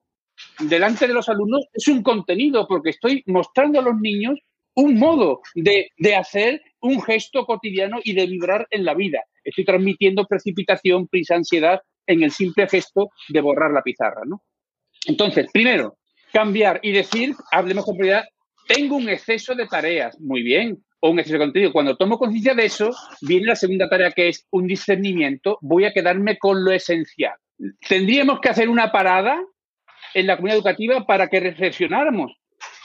delante de los alumnos es un contenido, porque estoy mostrando a los niños un modo de, de hacer un gesto cotidiano y de vibrar en la vida. Estoy transmitiendo precipitación, prisa, ansiedad en el simple gesto de borrar la pizarra, ¿no? Entonces, primero, cambiar y decir, hablemos con prioridad, tengo un exceso de tareas, muy bien, o un exceso de contenido. Cuando tomo conciencia de eso, viene la segunda tarea que es un discernimiento, voy a quedarme con lo esencial. Tendríamos que hacer una parada en la comunidad educativa para que reflexionáramos,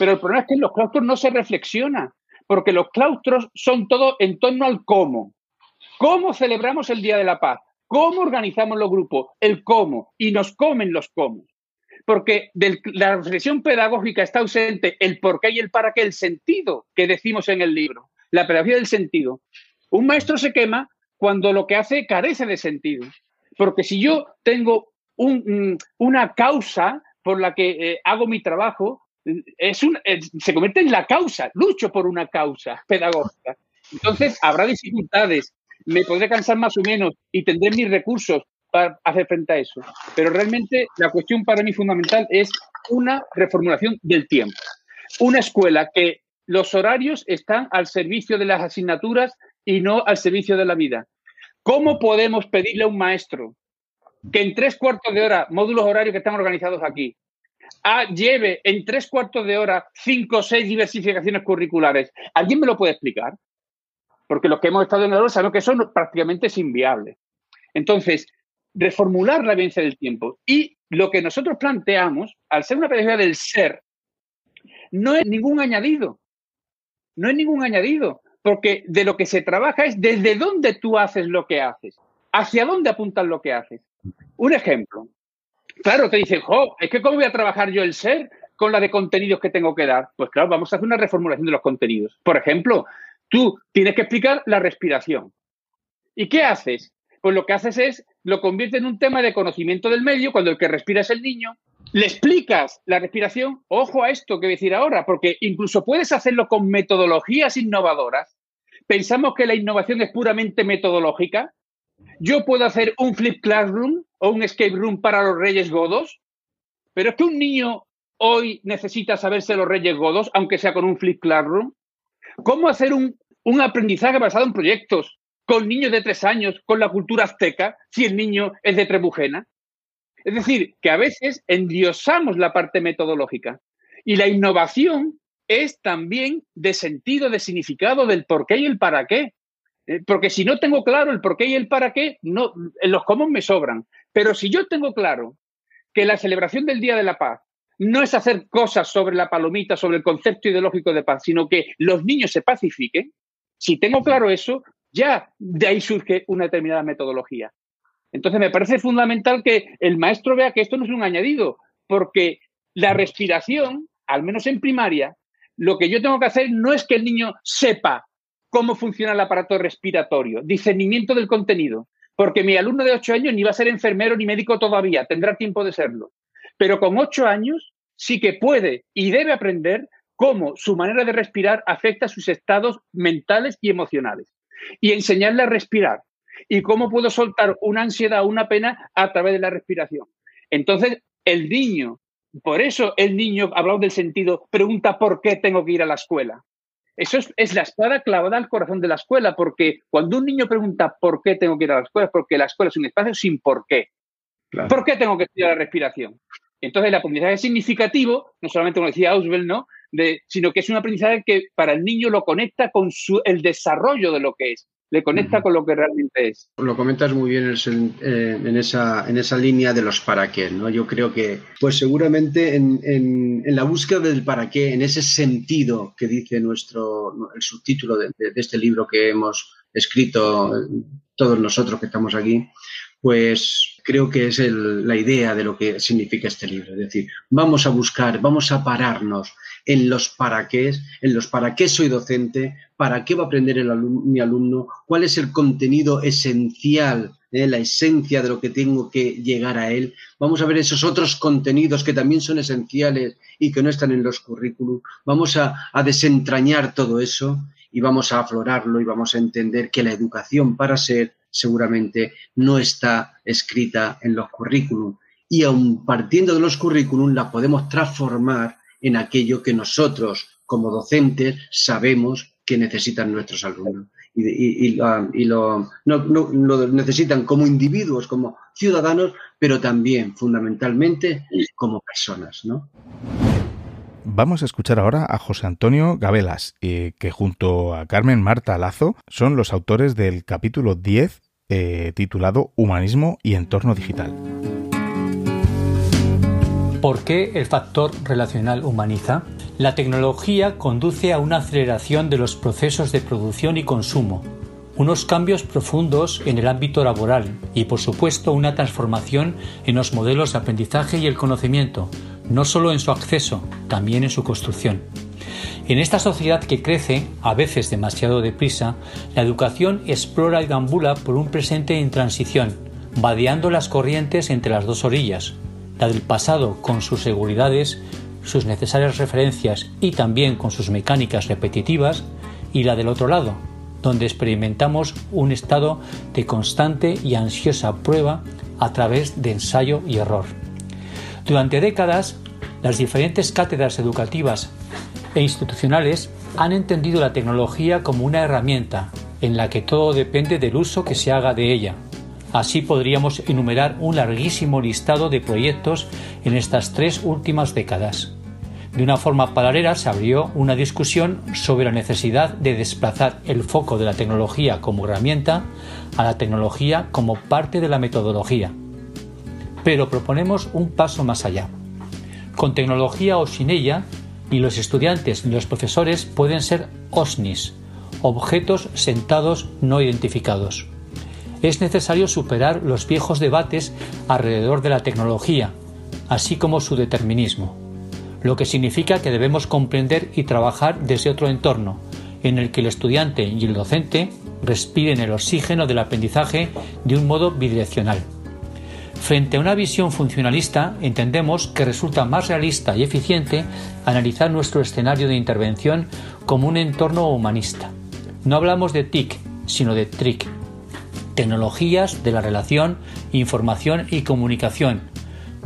pero el problema es que en los claustros no se reflexiona, porque los claustros son todo en torno al cómo. ¿Cómo celebramos el Día de la Paz? ¿Cómo organizamos los grupos? El cómo. Y nos comen los cómo porque de la reflexión pedagógica está ausente el por qué y el para qué, el sentido que decimos en el libro, la pedagogía del sentido. Un maestro se quema cuando lo que hace carece de sentido, porque si yo tengo una causa por la que eh, hago mi trabajo, es un, se convierte en la causa, lucho por una causa pedagógica. Entonces habrá dificultades, me podré cansar más o menos y tendré mis recursos, para hacer frente a eso. Pero realmente la cuestión para mí fundamental es una reformulación del tiempo. Una escuela que los horarios están al servicio de las asignaturas y no al servicio de la vida. ¿Cómo podemos pedirle a un maestro que en tres cuartos de hora, módulos horarios que están organizados aquí, lleve en tres cuartos de hora cinco o seis diversificaciones curriculares? ¿Alguien me lo puede explicar? Porque los que hemos estado en aula sabemos que eso prácticamente es inviable. Entonces, reformular la vivencia del tiempo. Y lo que nosotros planteamos, al ser una pedagogía del ser, no es ningún añadido. No es ningún añadido, porque de lo que se trabaja es desde dónde tú haces lo que haces, hacia dónde apuntas lo que haces. Un ejemplo. Claro, te dicen, jo, es que cómo voy a trabajar yo el ser con la de contenidos que tengo que dar. Pues claro, vamos a hacer una reformulación de los contenidos. Por ejemplo, tú tienes que explicar la respiración. ¿Y qué haces? Pues lo que haces es lo convierte en un tema de conocimiento del medio cuando el que respira es el niño. Le explicas la respiración, ojo a esto que voy a decir ahora, porque incluso puedes hacerlo con metodologías innovadoras. Pensamos que la innovación es puramente metodológica. Yo puedo hacer un flip classroom o un escape room para los reyes godos, pero es que un niño hoy necesita saberse los reyes godos, aunque sea con un flip classroom. ¿Cómo hacer un, un aprendizaje basado en proyectos? con niños de tres años, con la cultura azteca, si el niño es de Trebujena. Es decir, que a veces endiosamos la parte metodológica. Y la innovación es también de sentido, de significado del por qué y el para qué. Eh, porque si no tengo claro el por qué y el para qué, no, los cómo me sobran. Pero si yo tengo claro que la celebración del Día de la Paz no es hacer cosas sobre la palomita, sobre el concepto ideológico de paz, sino que los niños se pacifiquen, si tengo claro eso, ya de ahí surge una determinada metodología. Entonces me parece fundamental que el maestro vea que esto no es un añadido, porque la respiración, al menos en primaria, lo que yo tengo que hacer no es que el niño sepa cómo funciona el aparato respiratorio, discernimiento del contenido, porque mi alumno de 8 años ni va a ser enfermero ni médico todavía, tendrá tiempo de serlo. Pero con 8 años sí que puede y debe aprender cómo su manera de respirar afecta sus estados mentales y emocionales y enseñarle a respirar. ¿Y cómo puedo soltar una ansiedad o una pena a través de la respiración? Entonces, el niño Por eso el niño, hablamos del sentido, pregunta por qué tengo que ir a la escuela. Eso es, la espada clavada al corazón de la escuela, porque cuando un niño pregunta por qué tengo que ir a la escuela, es porque la escuela es un espacio sin por qué. ¿Por qué tengo que estudiar la respiración? Entonces, el aprendizaje significativo, no solamente como decía Auswell, ¿no? De, sino que es un aprendizaje que para el niño lo conecta con el desarrollo de lo que es le conecta con lo que realmente es.
Lo comentas muy bien eh, en, esa, en esa línea de los para qué, ¿no? Yo creo que, pues seguramente en, la búsqueda del para qué, en ese sentido que dice nuestro, el subtítulo de, este libro que hemos escrito todos nosotros que estamos aquí, pues creo que es la idea de lo que significa este libro. Es decir, vamos a buscar, vamos a pararnos en los para qué, en los para qué soy docente, para qué va a aprender mi alumno, cuál es el contenido esencial, eh, la esencia de lo que tengo que llegar a él. Vamos a ver esos otros contenidos que también son esenciales y que no están en los currículums. Vamos a, a desentrañar todo eso y vamos a aflorarlo y vamos a entender que la educación para ser seguramente no está escrita en los currículums. Y aun partiendo de los currículums la podemos transformar en aquello que nosotros como docentes sabemos que necesitan nuestros alumnos. Y, lo, necesitan como individuos, como ciudadanos, pero también fundamentalmente como personas. ¿no?
Vamos a escuchar ahora a José Antonio Gabelas, eh, que junto a Carmen Marta Lazo son los autores del capítulo 10 eh, titulado Humanismo y Entorno Digital.
¿Por qué el factor relacional humaniza? La tecnología conduce a una aceleración de los procesos de producción y consumo, unos cambios profundos en el ámbito laboral y, por supuesto, una transformación en los modelos de aprendizaje y el conocimiento, no solo en su acceso, también en su construcción. En esta sociedad que crece, a veces demasiado deprisa, la educación explora y gambula por un presente en transición, vadeando las corrientes entre las dos orillas, la del pasado con sus seguridades, sus necesarias referencias y también con sus mecánicas repetitivas, y la del otro lado, donde experimentamos un estado de constante y ansiosa prueba a través de ensayo y error. Durante décadas, las diferentes cátedras educativas e institucionales han entendido la tecnología como una herramienta en la que todo depende del uso que se haga de ella, Así podríamos enumerar un larguísimo listado de proyectos en estas tres últimas décadas. De una forma paralela se abrió una discusión sobre la necesidad de desplazar el foco de la tecnología como herramienta a la tecnología como parte de la metodología. Pero proponemos un paso más allá. Con tecnología o sin ella, ni los estudiantes ni los profesores pueden ser OSNIs, objetos sentados no identificados es necesario superar los viejos debates alrededor de la tecnología, así como su determinismo, lo que significa que debemos comprender y trabajar desde otro entorno, en el que el estudiante y el docente respiren el oxígeno del aprendizaje de un modo bidireccional. Frente a una visión funcionalista, entendemos que resulta más realista y eficiente analizar nuestro escenario de intervención como un entorno humanista. No hablamos de TIC, sino de TRIC, tecnologías de la relación, información y comunicación,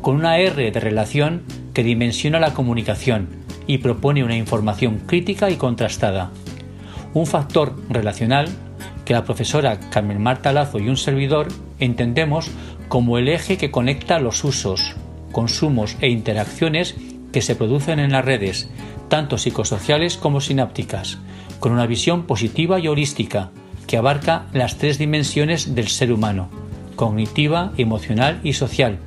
con una R de relación que dimensiona la comunicación y propone una información crítica y contrastada. Un factor relacional que la profesora Carmen Marta Lazo y un servidor entendemos como el eje que conecta los usos, consumos e interacciones que se producen en las redes, tanto psicosociales como sinápticas, con una visión positiva y holística, que abarca las tres dimensiones del ser humano, cognitiva, emocional y social,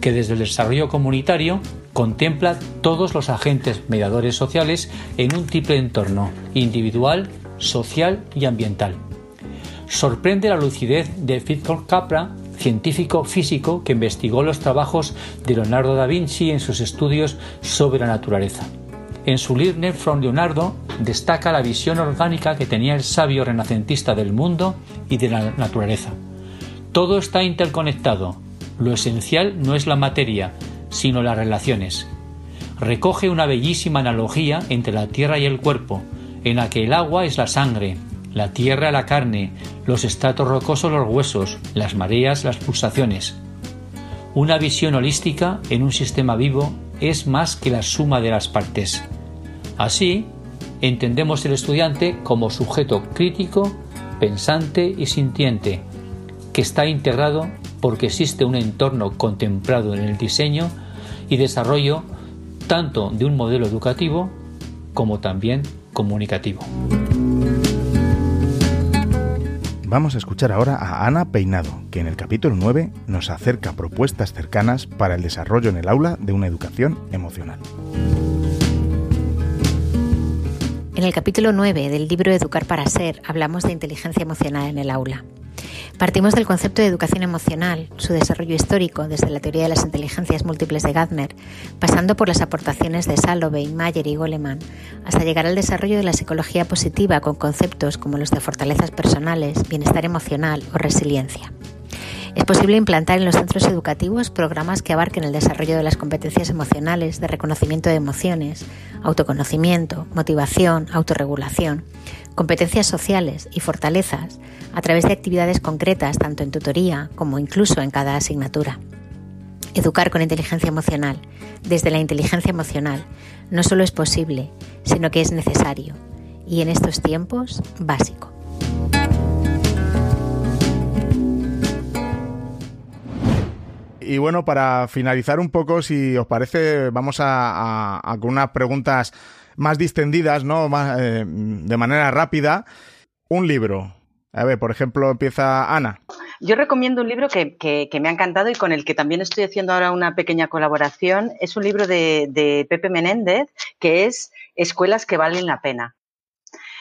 que desde el desarrollo comunitario contempla todos los agentes mediadores sociales en un triple entorno, individual, social y ambiental. Sorprende la lucidez de Victor Capra, científico físico que investigó los trabajos de Leonardo da Vinci en sus estudios sobre la naturaleza. En su Learning from Leonardo destaca la visión orgánica que tenía el sabio renacentista del mundo y de la naturaleza. Todo está interconectado. Lo esencial no es la materia, sino las relaciones. Recoge una bellísima analogía entre la tierra y el cuerpo, en la que el agua es la sangre, la tierra la carne, los estratos rocosos los huesos, las mareas las pulsaciones. Una visión holística en un sistema vivo es más que la suma de las partes. Así, entendemos el estudiante como sujeto crítico, pensante y sintiente, que está integrado porque existe un entorno contemplado en el diseño y desarrollo tanto de un modelo educativo como también comunicativo.
Vamos a escuchar ahora a Ana Peinado, que en el capítulo 9 nos acerca propuestas cercanas para el desarrollo en el aula de una educación emocional.
En el capítulo 9 del libro Educar para Ser hablamos de inteligencia emocional en el aula. Partimos del concepto de educación emocional, su desarrollo histórico desde la teoría de las inteligencias múltiples de Gardner, pasando por las aportaciones de Salovey, Mayer y Goleman, hasta llegar al desarrollo de la psicología positiva con conceptos como los de fortalezas personales, bienestar emocional o resiliencia. Es posible implantar en los centros educativos programas que abarquen el desarrollo de las competencias emocionales, de reconocimiento de emociones, autoconocimiento, motivación, autorregulación, competencias sociales y fortalezas a través de actividades concretas tanto en tutoría como incluso en cada asignatura. Educar con inteligencia emocional, desde la inteligencia emocional, no solo es posible, sino que es necesario y en estos tiempos básico.
Y bueno, para finalizar un poco, si os parece, vamos a, con unas preguntas más distendidas, ¿no? Más, eh, de manera rápida. Un libro. A ver, por ejemplo, empieza Ana.
Yo recomiendo un libro que, me ha encantado y con el que también estoy haciendo ahora una pequeña colaboración. Es un libro de, de Pepe Menéndez que es Escuelas que valen la pena.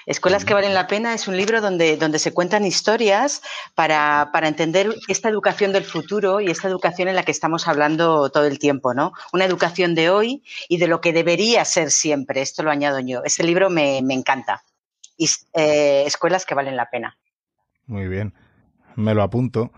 Escuelas que valen la pena es un libro donde, donde se cuentan historias para, entender esta educación del futuro y esta educación en la que estamos hablando todo el tiempo, ¿no? Una educación de hoy y de lo que debería ser siempre. Esto lo añado yo. Este libro me, encanta. Eh, escuelas que valen la pena.
Muy bien. Me lo apunto.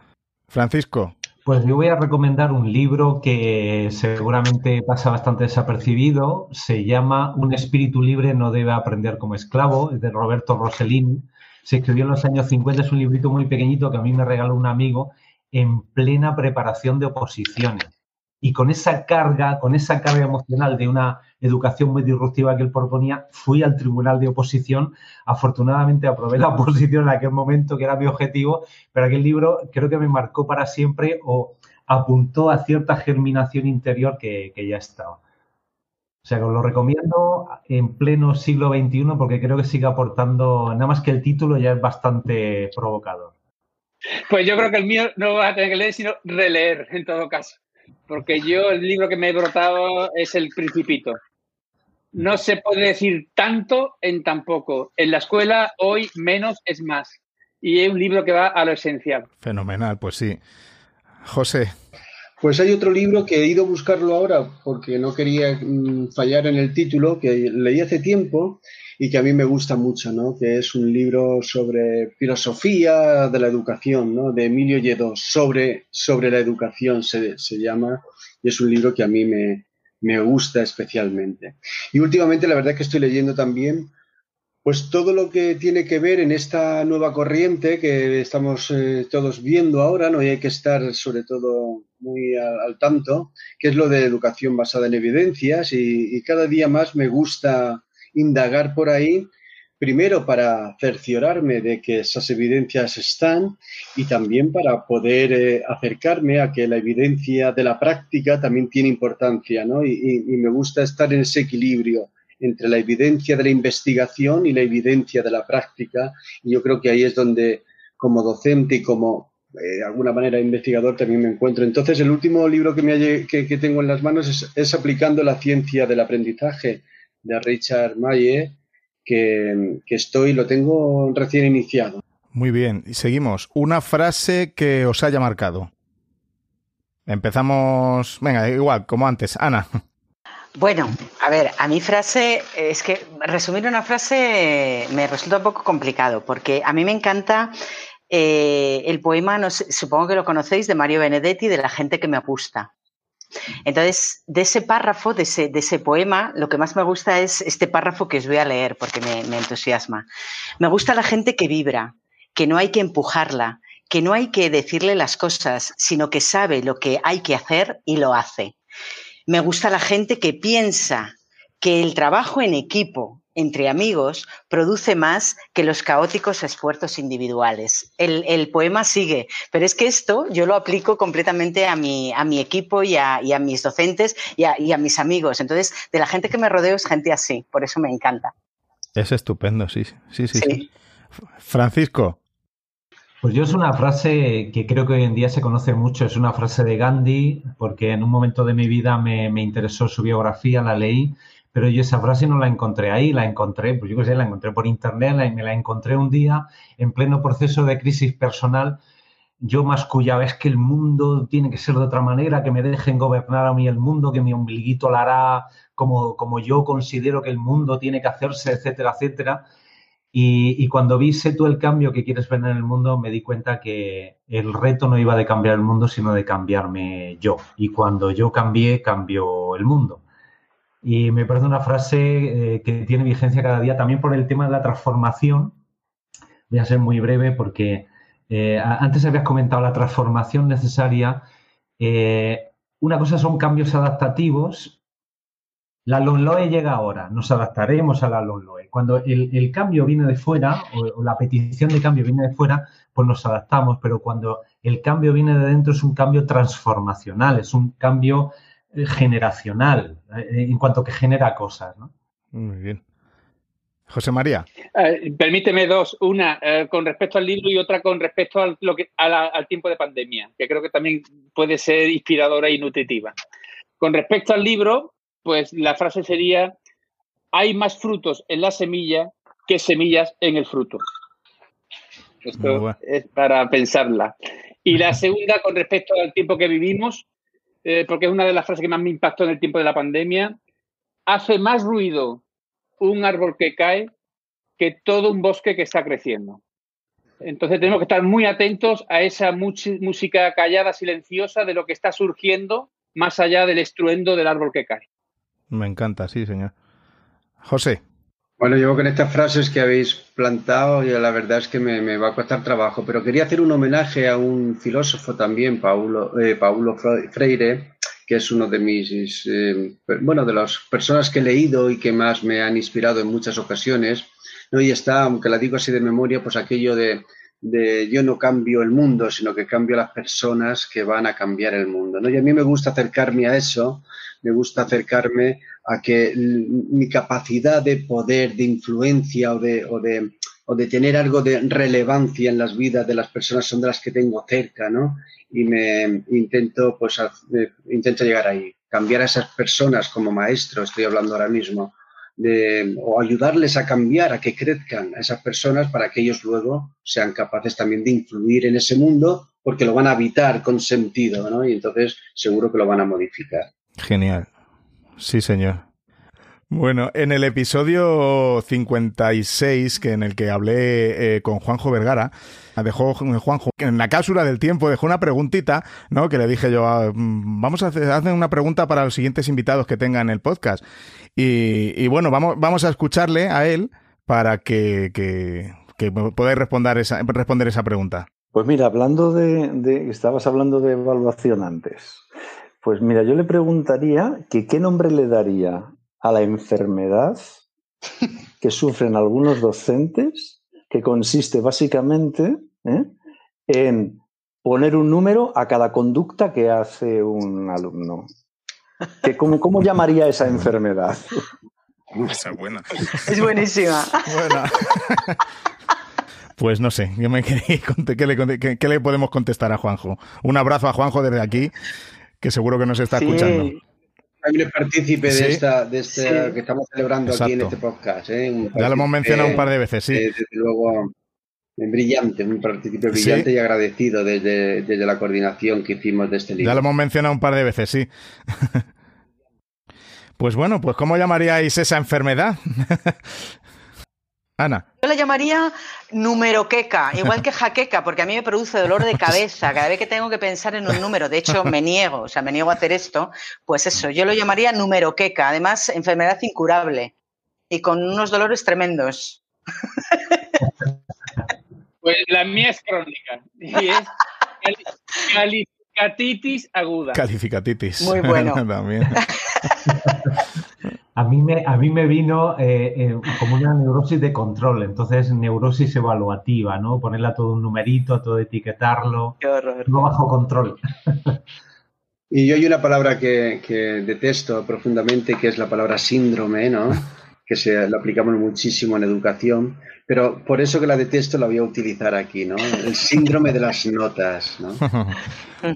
Francisco.
Pues yo voy a recomendar un libro que seguramente pasa bastante desapercibido. Se llama Un espíritu libre no debe aprender como esclavo. Es de Roberto Rossellini. Se escribió en los años 50. Es un librito muy pequeñito que a mí me regaló un amigo en plena preparación de oposiciones y con esa carga, con esa carga emocional de una educación muy disruptiva que él proponía, fui al tribunal de oposición. Afortunadamente aprobé la <laughs> oposición en aquel momento, que era mi objetivo, pero aquel libro creo que me marcó para siempre o apuntó a cierta germinación interior que, ya estaba. O sea, que os lo recomiendo en pleno siglo XXI porque creo que sigue aportando, nada más que el título ya es bastante provocador.
Pues yo creo que el mío no va a tener que leer, sino releer en todo caso porque yo el libro que me he brotado es El Principito. No se puede decir tanto en tan poco. En la escuela hoy menos es más. Y es un libro que va a lo esencial.
Fenomenal, pues sí. José.
Pues hay otro libro que he ido a buscarlo ahora porque no quería mm, fallar en el título, que leí hace tiempo y que a mí me gusta mucho, ¿no? que es un libro sobre filosofía de la educación, ¿no? de Emilio Lledó, sobre, sobre la educación se, se llama, y es un libro que a mí me, me gusta especialmente. Y últimamente la verdad es que estoy leyendo también pues todo lo que tiene que ver en esta nueva corriente que estamos eh, todos viendo ahora, ¿no? Y hay que estar sobre todo muy al, tanto, que es lo de educación basada en evidencias y, y, cada día más me gusta indagar por ahí, primero para cerciorarme de que esas evidencias están y también para poder eh, acercarme a que la evidencia de la práctica también tiene importancia, ¿no? Y, me gusta estar en ese equilibrio entre la evidencia de la investigación y la evidencia de la práctica. Y yo creo que ahí es donde, como docente y como eh, de alguna manera investigador, también me encuentro. Entonces, el último libro que, me que, tengo en las manos es, es Aplicando la ciencia del aprendizaje de Richard Maye, que, estoy, lo tengo recién iniciado.
Muy bien, y seguimos. Una frase que os haya marcado. Empezamos, venga, igual, como antes. Ana.
Bueno, a ver, a mi frase, es que resumir una frase me resulta un poco complicado, porque a mí me encanta eh, el poema, no supongo que lo conocéis, de Mario Benedetti, de La gente que me gusta. Entonces, de ese párrafo, de ese, poema, lo que más me gusta es este párrafo que os voy a leer porque me, entusiasma. Me gusta la gente que vibra, que no hay que empujarla, que no hay que decirle las cosas, sino que sabe lo que hay que hacer y lo hace. Me gusta la gente que piensa que el trabajo en equipo entre amigos produce más que los caóticos esfuerzos individuales. El, poema sigue, pero es que esto yo lo aplico completamente a mi, a mi equipo y a, mis docentes y a, mis amigos. Entonces, de la gente que me rodeo es gente así, por eso me encanta.
Es estupendo, sí, sí, sí. sí. Francisco.
Pues yo es una frase que creo que hoy en día se conoce mucho, es una frase de Gandhi, porque en un momento de mi vida me, me interesó su biografía, la leí pero yo esa frase no la encontré ahí, la encontré, pues yo qué sé, la encontré por internet, me la encontré un día en pleno proceso de crisis personal. Yo mascullaba, es que el mundo tiene que ser de otra manera, que me dejen gobernar a mí el mundo, que mi ombliguito la hará como, como yo considero que el mundo tiene que hacerse, etcétera, etcétera. Y, cuando vi sé el cambio que quieres ver en el mundo, me di cuenta que el reto no iba de cambiar el mundo, sino de cambiarme yo. Y cuando yo cambié, cambió el mundo. Y me parece una frase eh, que tiene vigencia cada día también por el tema de la transformación. Voy a ser muy breve porque eh, antes habías comentado la transformación necesaria. Eh, una cosa son cambios adaptativos. La LONLOE llega ahora, nos adaptaremos a la LONLOE. Cuando el, cambio viene de fuera o, la petición de cambio viene de fuera, pues nos adaptamos, pero cuando el cambio viene de dentro es un cambio transformacional, es un cambio generacional en cuanto que genera cosas. ¿no?
Muy bien. José María.
Eh, permíteme dos, una eh, con respecto al libro y otra con respecto al, lo que, al tiempo de pandemia, que creo que también puede ser inspiradora y nutritiva. Con respecto al libro, pues la frase sería, hay más frutos en la semilla que semillas en el fruto. Esto es para pensarla. Y la segunda, con respecto al tiempo que vivimos, eh, porque es una de las frases que más me impactó en el tiempo de la pandemia, hace más ruido un árbol que cae que todo un bosque que está creciendo. Entonces tenemos que estar muy atentos a esa música callada, silenciosa de lo que está surgiendo más allá del estruendo del árbol que cae.
Me encanta, sí, señor. José.
Bueno, yo con estas frases que habéis plantado, y la verdad es que me, va a costar trabajo, pero quería hacer un homenaje a un filósofo también, Paulo, eh, Paulo Freire, que es uno de mis, eh, bueno, de las personas que he leído y que más me han inspirado en muchas ocasiones. ¿no? Y está, aunque la digo así de memoria, pues aquello de, de yo no cambio el mundo, sino que cambio las personas que van a cambiar el mundo. ¿no? Y a mí me gusta acercarme a eso, me gusta acercarme a que mi capacidad de poder, de influencia o de, o de, o de tener algo de relevancia en las vidas de las personas son de las que tengo cerca, ¿no? Y me intento, pues, intento llegar ahí, cambiar a esas personas como maestro, estoy hablando ahora mismo, de, o ayudarles a cambiar, a que crezcan a esas personas para que ellos luego sean capaces también de influir en ese mundo porque lo van a habitar con sentido, ¿no? Y entonces seguro que lo van a modificar.
Genial. Sí, señor. Bueno, en el episodio 56, que en el que hablé eh, con Juanjo Vergara, dejó Juanjo en la cápsula del tiempo dejó una preguntita, ¿no? Que le dije yo, ah, mm, vamos a hacer, una pregunta para los siguientes invitados que tengan el podcast. Y, bueno, vamos, a escucharle a él para que, que, podáis responder esa, esa pregunta.
Pues mira, hablando de, de, estabas hablando de evaluación antes. Pues mira, yo le preguntaría que qué nombre le daría a la enfermedad <laughs> que sufren algunos docentes, que consiste básicamente ¿eh? en poner un número a cada conducta que hace un alumno. Que cómo, ¿Cómo llamaría esa enfermedad? <laughs>
Esa es buena.
Es buenísima.
Pues no sé, ¿qué, le, ¿qué, le, podemos contestar a Juanjo? Un abrazo a Juanjo desde aquí que seguro que nos está escuchando.
También partícipe de esta, de este que estamos celebrando aquí en este podcast. ¿eh?
Ya lo hemos mencionado un par de veces, sí.
desde luego, brillante, un partícipe brillante y agradecido desde, desde la coordinación que hicimos de este libro.
Ya lo hemos mencionado un par de veces, sí. <laughs> pues bueno, pues ¿cómo llamaríais esa enfermedad? <laughs> Ana.
Yo la llamaría numeroqueca, igual que jaqueca, porque a mí me produce dolor de cabeza cada vez que tengo que pensar en un número. De hecho, me niego, o sea, me niego a hacer esto. Pues eso, yo lo llamaría numeroqueca. Además, enfermedad incurable y con unos dolores tremendos.
Pues la mía es crónica y es calificatitis aguda.
Calificatitis.
Muy bueno. <laughs>
También. <laughs>
A mí me, a mí me vino eh, eh, como una neurosis de control, entonces neurosis evaluativa, ¿no? Ponerle a todo un numerito, a todo etiquetarlo.
Qué horror.
No bajo control.
Y yo hay una palabra que, que detesto profundamente, que es la palabra síndrome, ¿no? <laughs> Que se la aplicamos muchísimo en educación, pero por eso que la detesto la voy a utilizar aquí, ¿no? El síndrome de las notas, ¿no? <laughs>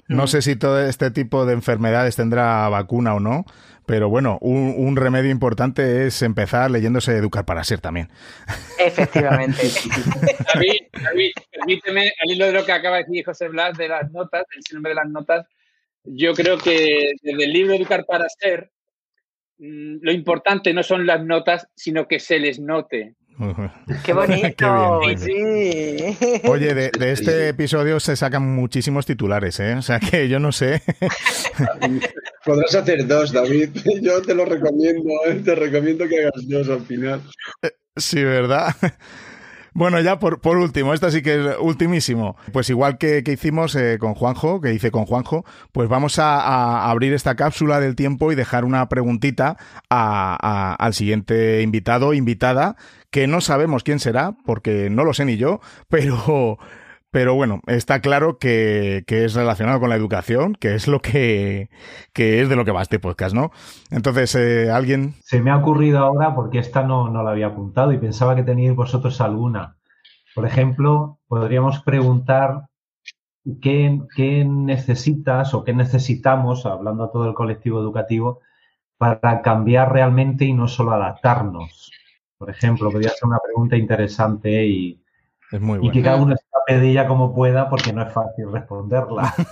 No sé si todo este tipo de enfermedades tendrá vacuna o no, pero bueno, un, un remedio importante es empezar leyéndose Educar para Ser también.
Efectivamente. <laughs>
David, David, permíteme, al hilo de lo que acaba de decir José Blas de las notas, el síndrome de las notas, yo creo que desde el libro Educar para Ser, mm, lo importante no son las notas, sino que se les note. <laughs>
Qué bonito,
Qué bien,
sí.
Oye, de, de este episodio se sacan muchísimos titulares, ¿eh? O sea que yo no sé. <laughs>
Podrás hacer dos, David. <laughs> Yo te lo recomiendo, ¿eh? te recomiendo que hagas dos al final.
Sí, ¿verdad? Bueno, ya por, por último, esta sí que es ultimísimo. Pues igual que, que hicimos eh, con Juanjo, que hice con Juanjo, pues vamos a, a abrir esta cápsula del tiempo y dejar una preguntita a- a- al siguiente invitado, invitada, que no sabemos quién será, porque no lo sé ni yo, pero, pero bueno, está claro que, que es relacionado con la educación, que es lo que, que es de lo que va este podcast, ¿no? Entonces, eh, alguien
Se me ha ocurrido ahora porque esta no, no la había apuntado y pensaba que teníais vosotros alguna. Por ejemplo, podríamos preguntar qué, qué necesitas o qué necesitamos, hablando a todo el colectivo educativo, para cambiar realmente y no solo adaptarnos. Por ejemplo, podría ser una pregunta interesante y,
es muy
y que cada uno ella como pueda porque no es fácil responderla. <laughs>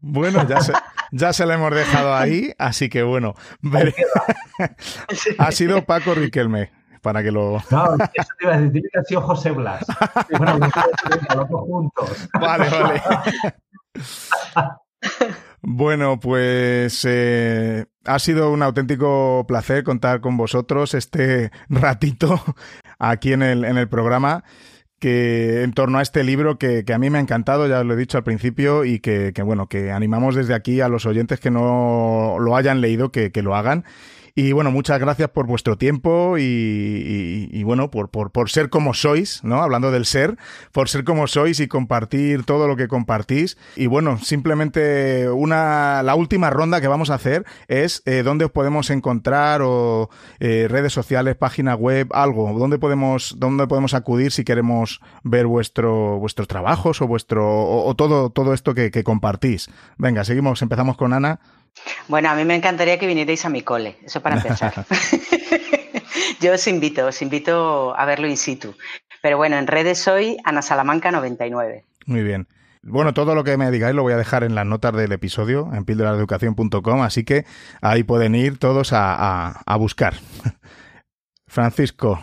Bueno, ya se, ya se la hemos dejado ahí, así que bueno, <laughs> ha sido Paco Riquelme, para que lo...
No, eso te iba a decir, que haber sido José Blas. Bueno, <laughs> los dos juntos.
Vale, vale. Bueno, pues eh, ha sido un auténtico placer contar con vosotros este ratito aquí en el, en el programa que en torno a este libro que, que a mí me ha encantado, ya lo he dicho al principio, y que, que, bueno, que animamos desde aquí a los oyentes que no lo hayan leído que, que lo hagan. Y bueno, muchas gracias por vuestro tiempo y, y- y, bueno, por, por, por ser como sois, ¿no? Hablando del ser, por ser como sois y compartir todo lo que compartís. Y bueno, simplemente una, la última ronda que vamos a hacer es eh, dónde os podemos encontrar o eh, redes sociales, página web, algo, dónde podemos, dónde podemos acudir si queremos ver vuestro, vuestros trabajos o vuestro, o, todo, todo esto que, que compartís. Venga, seguimos, empezamos con Ana.
Bueno, a mí me encantaría que vinierais a mi cole, eso para empezar. <laughs> <laughs> Yo os invito, os invito a verlo in situ. Pero bueno, en redes soy Ana Salamanca 99.
Muy bien. Bueno, todo lo que me digáis lo voy a dejar en las notas del episodio, en pildorasdeeducación.com, así que ahí pueden ir todos a, a- a buscar. <laughs> Francisco,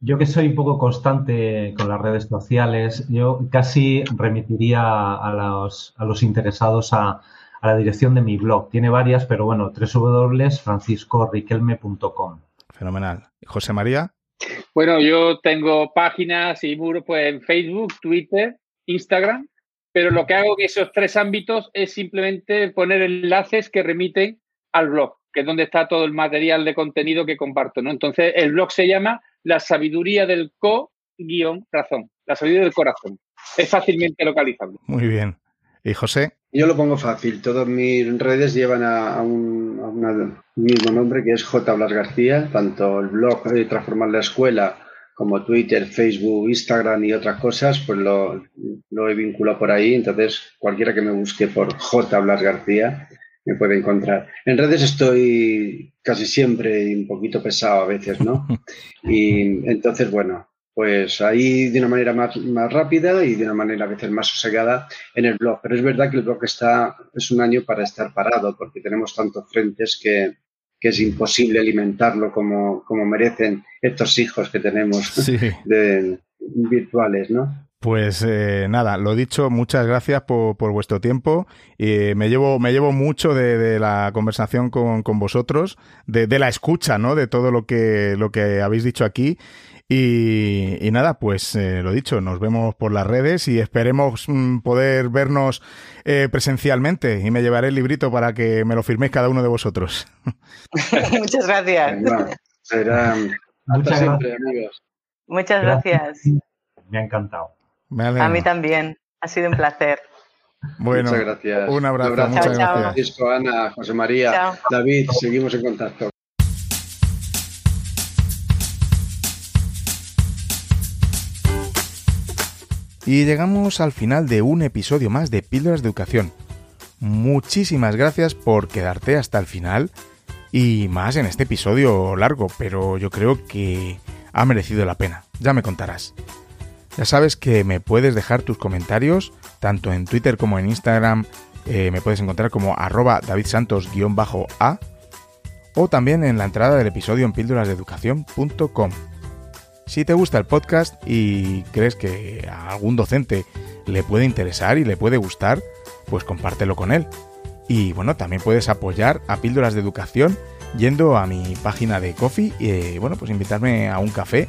Yo que soy un poco constante con las redes sociales, yo casi remitiría a los, a los interesados a, a la dirección de mi blog. Tiene varias, pero bueno, www.franciscoriquelme.com.
fenomenal. José María,
Bueno, yo tengo páginas y muros pues, en Facebook, Twitter, Instagram, pero lo que hago en esos tres ámbitos es simplemente poner enlaces que remiten al blog, que es donde está todo el material de contenido que comparto. ¿no? Entonces, el blog se llama La sabiduría del co-razón, la sabiduría del corazón. Es fácilmente localizable.
muy bien. ¿Y José?
Yo lo pongo fácil. Todas mis redes llevan a, a un, a una- un mismo nombre que es J. Blas García. Tanto el blog de Transformar la Escuela como Twitter, Facebook, Instagram y otras cosas, pues lo, lo he vinculado por ahí. Entonces, cualquiera que me busque por J. Blas García me puede encontrar. En redes estoy casi siempre un poquito pesado a veces, ¿no? <laughs> Y entonces, bueno, pues ahí de una manera más, más rápida y de una manera a veces más sosegada en el blog. Pero es verdad que el blog está, es un año para estar parado porque tenemos tantos frentes que, que es imposible alimentarlo como, como merecen estos hijos que tenemos <laughs>
Sí.
de, virtuales, ¿no?
Pues eh, nada, lo dicho, muchas gracias por, por vuestro tiempo. Eh, me, llevo, me llevo mucho de, de la conversación con, con vosotros, de, de la escucha, ¿no? De todo lo que, lo que habéis dicho aquí. Y, nada, pues eh, lo dicho, nos vemos por las redes y esperemos mm, poder vernos eh, presencialmente y me llevaré el librito para que me lo firméis cada uno de vosotros. <laughs>
Muchas gracias.
será Muchas siempre, amigos.
Muchas gracias.
Me ha encantado.
A mí también. Ha sido un placer.
Bueno,
muchas gracias.
Un abrazo. muchas gracias.
Francisco, Ana, José María, David, seguimos en contacto.
Y llegamos al final de un episodio más de Píldoras de Educación. Muchísimas gracias por quedarte hasta el final y más en este episodio largo, pero yo creo que ha merecido la pena. Ya me contarás. Ya sabes que me puedes dejar tus comentarios tanto en Twitter como en Instagram. Eh, me puedes encontrar como arroba davidsantos-a o también en la entrada del episodio en píldorasdeeducación.com. Si te gusta el podcast y crees que a algún docente le puede interesar y le puede gustar, pues compártelo con él. Y bueno, también puedes apoyar a Píldoras de Educación yendo a mi página de Coffee y bueno, pues invitarme a un café.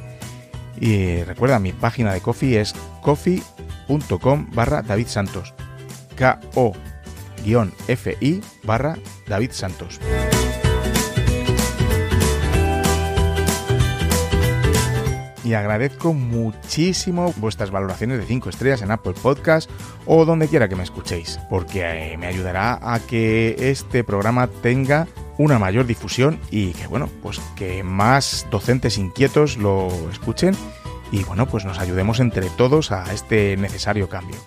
Y recuerda, mi página de Coffee es coffee.com barra David Santos. K-O-F-I barra David Santos. Y agradezco muchísimo vuestras valoraciones de 5 estrellas en Apple Podcast o donde quiera que me escuchéis, porque eh, me ayudará a que este programa tenga una mayor difusión y que bueno, pues que más docentes inquietos lo escuchen y bueno, pues nos ayudemos entre todos a este necesario cambio.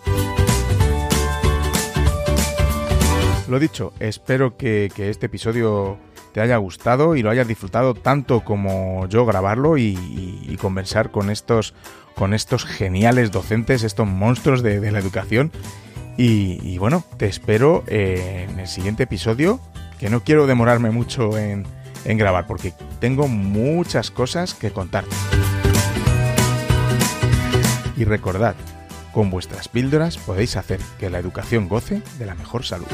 Lo dicho, espero que, que este episodio te haya gustado y lo hayas disfrutado tanto como yo grabarlo y, conversar con estos, con estos geniales docentes, estos monstruos de, la educación. Y, bueno, te espero en el siguiente episodio, que no quiero demorarme mucho en, en grabar porque tengo muchas cosas que contarte. Y recordad, con vuestras píldoras podéis hacer que la educación goce de la mejor salud.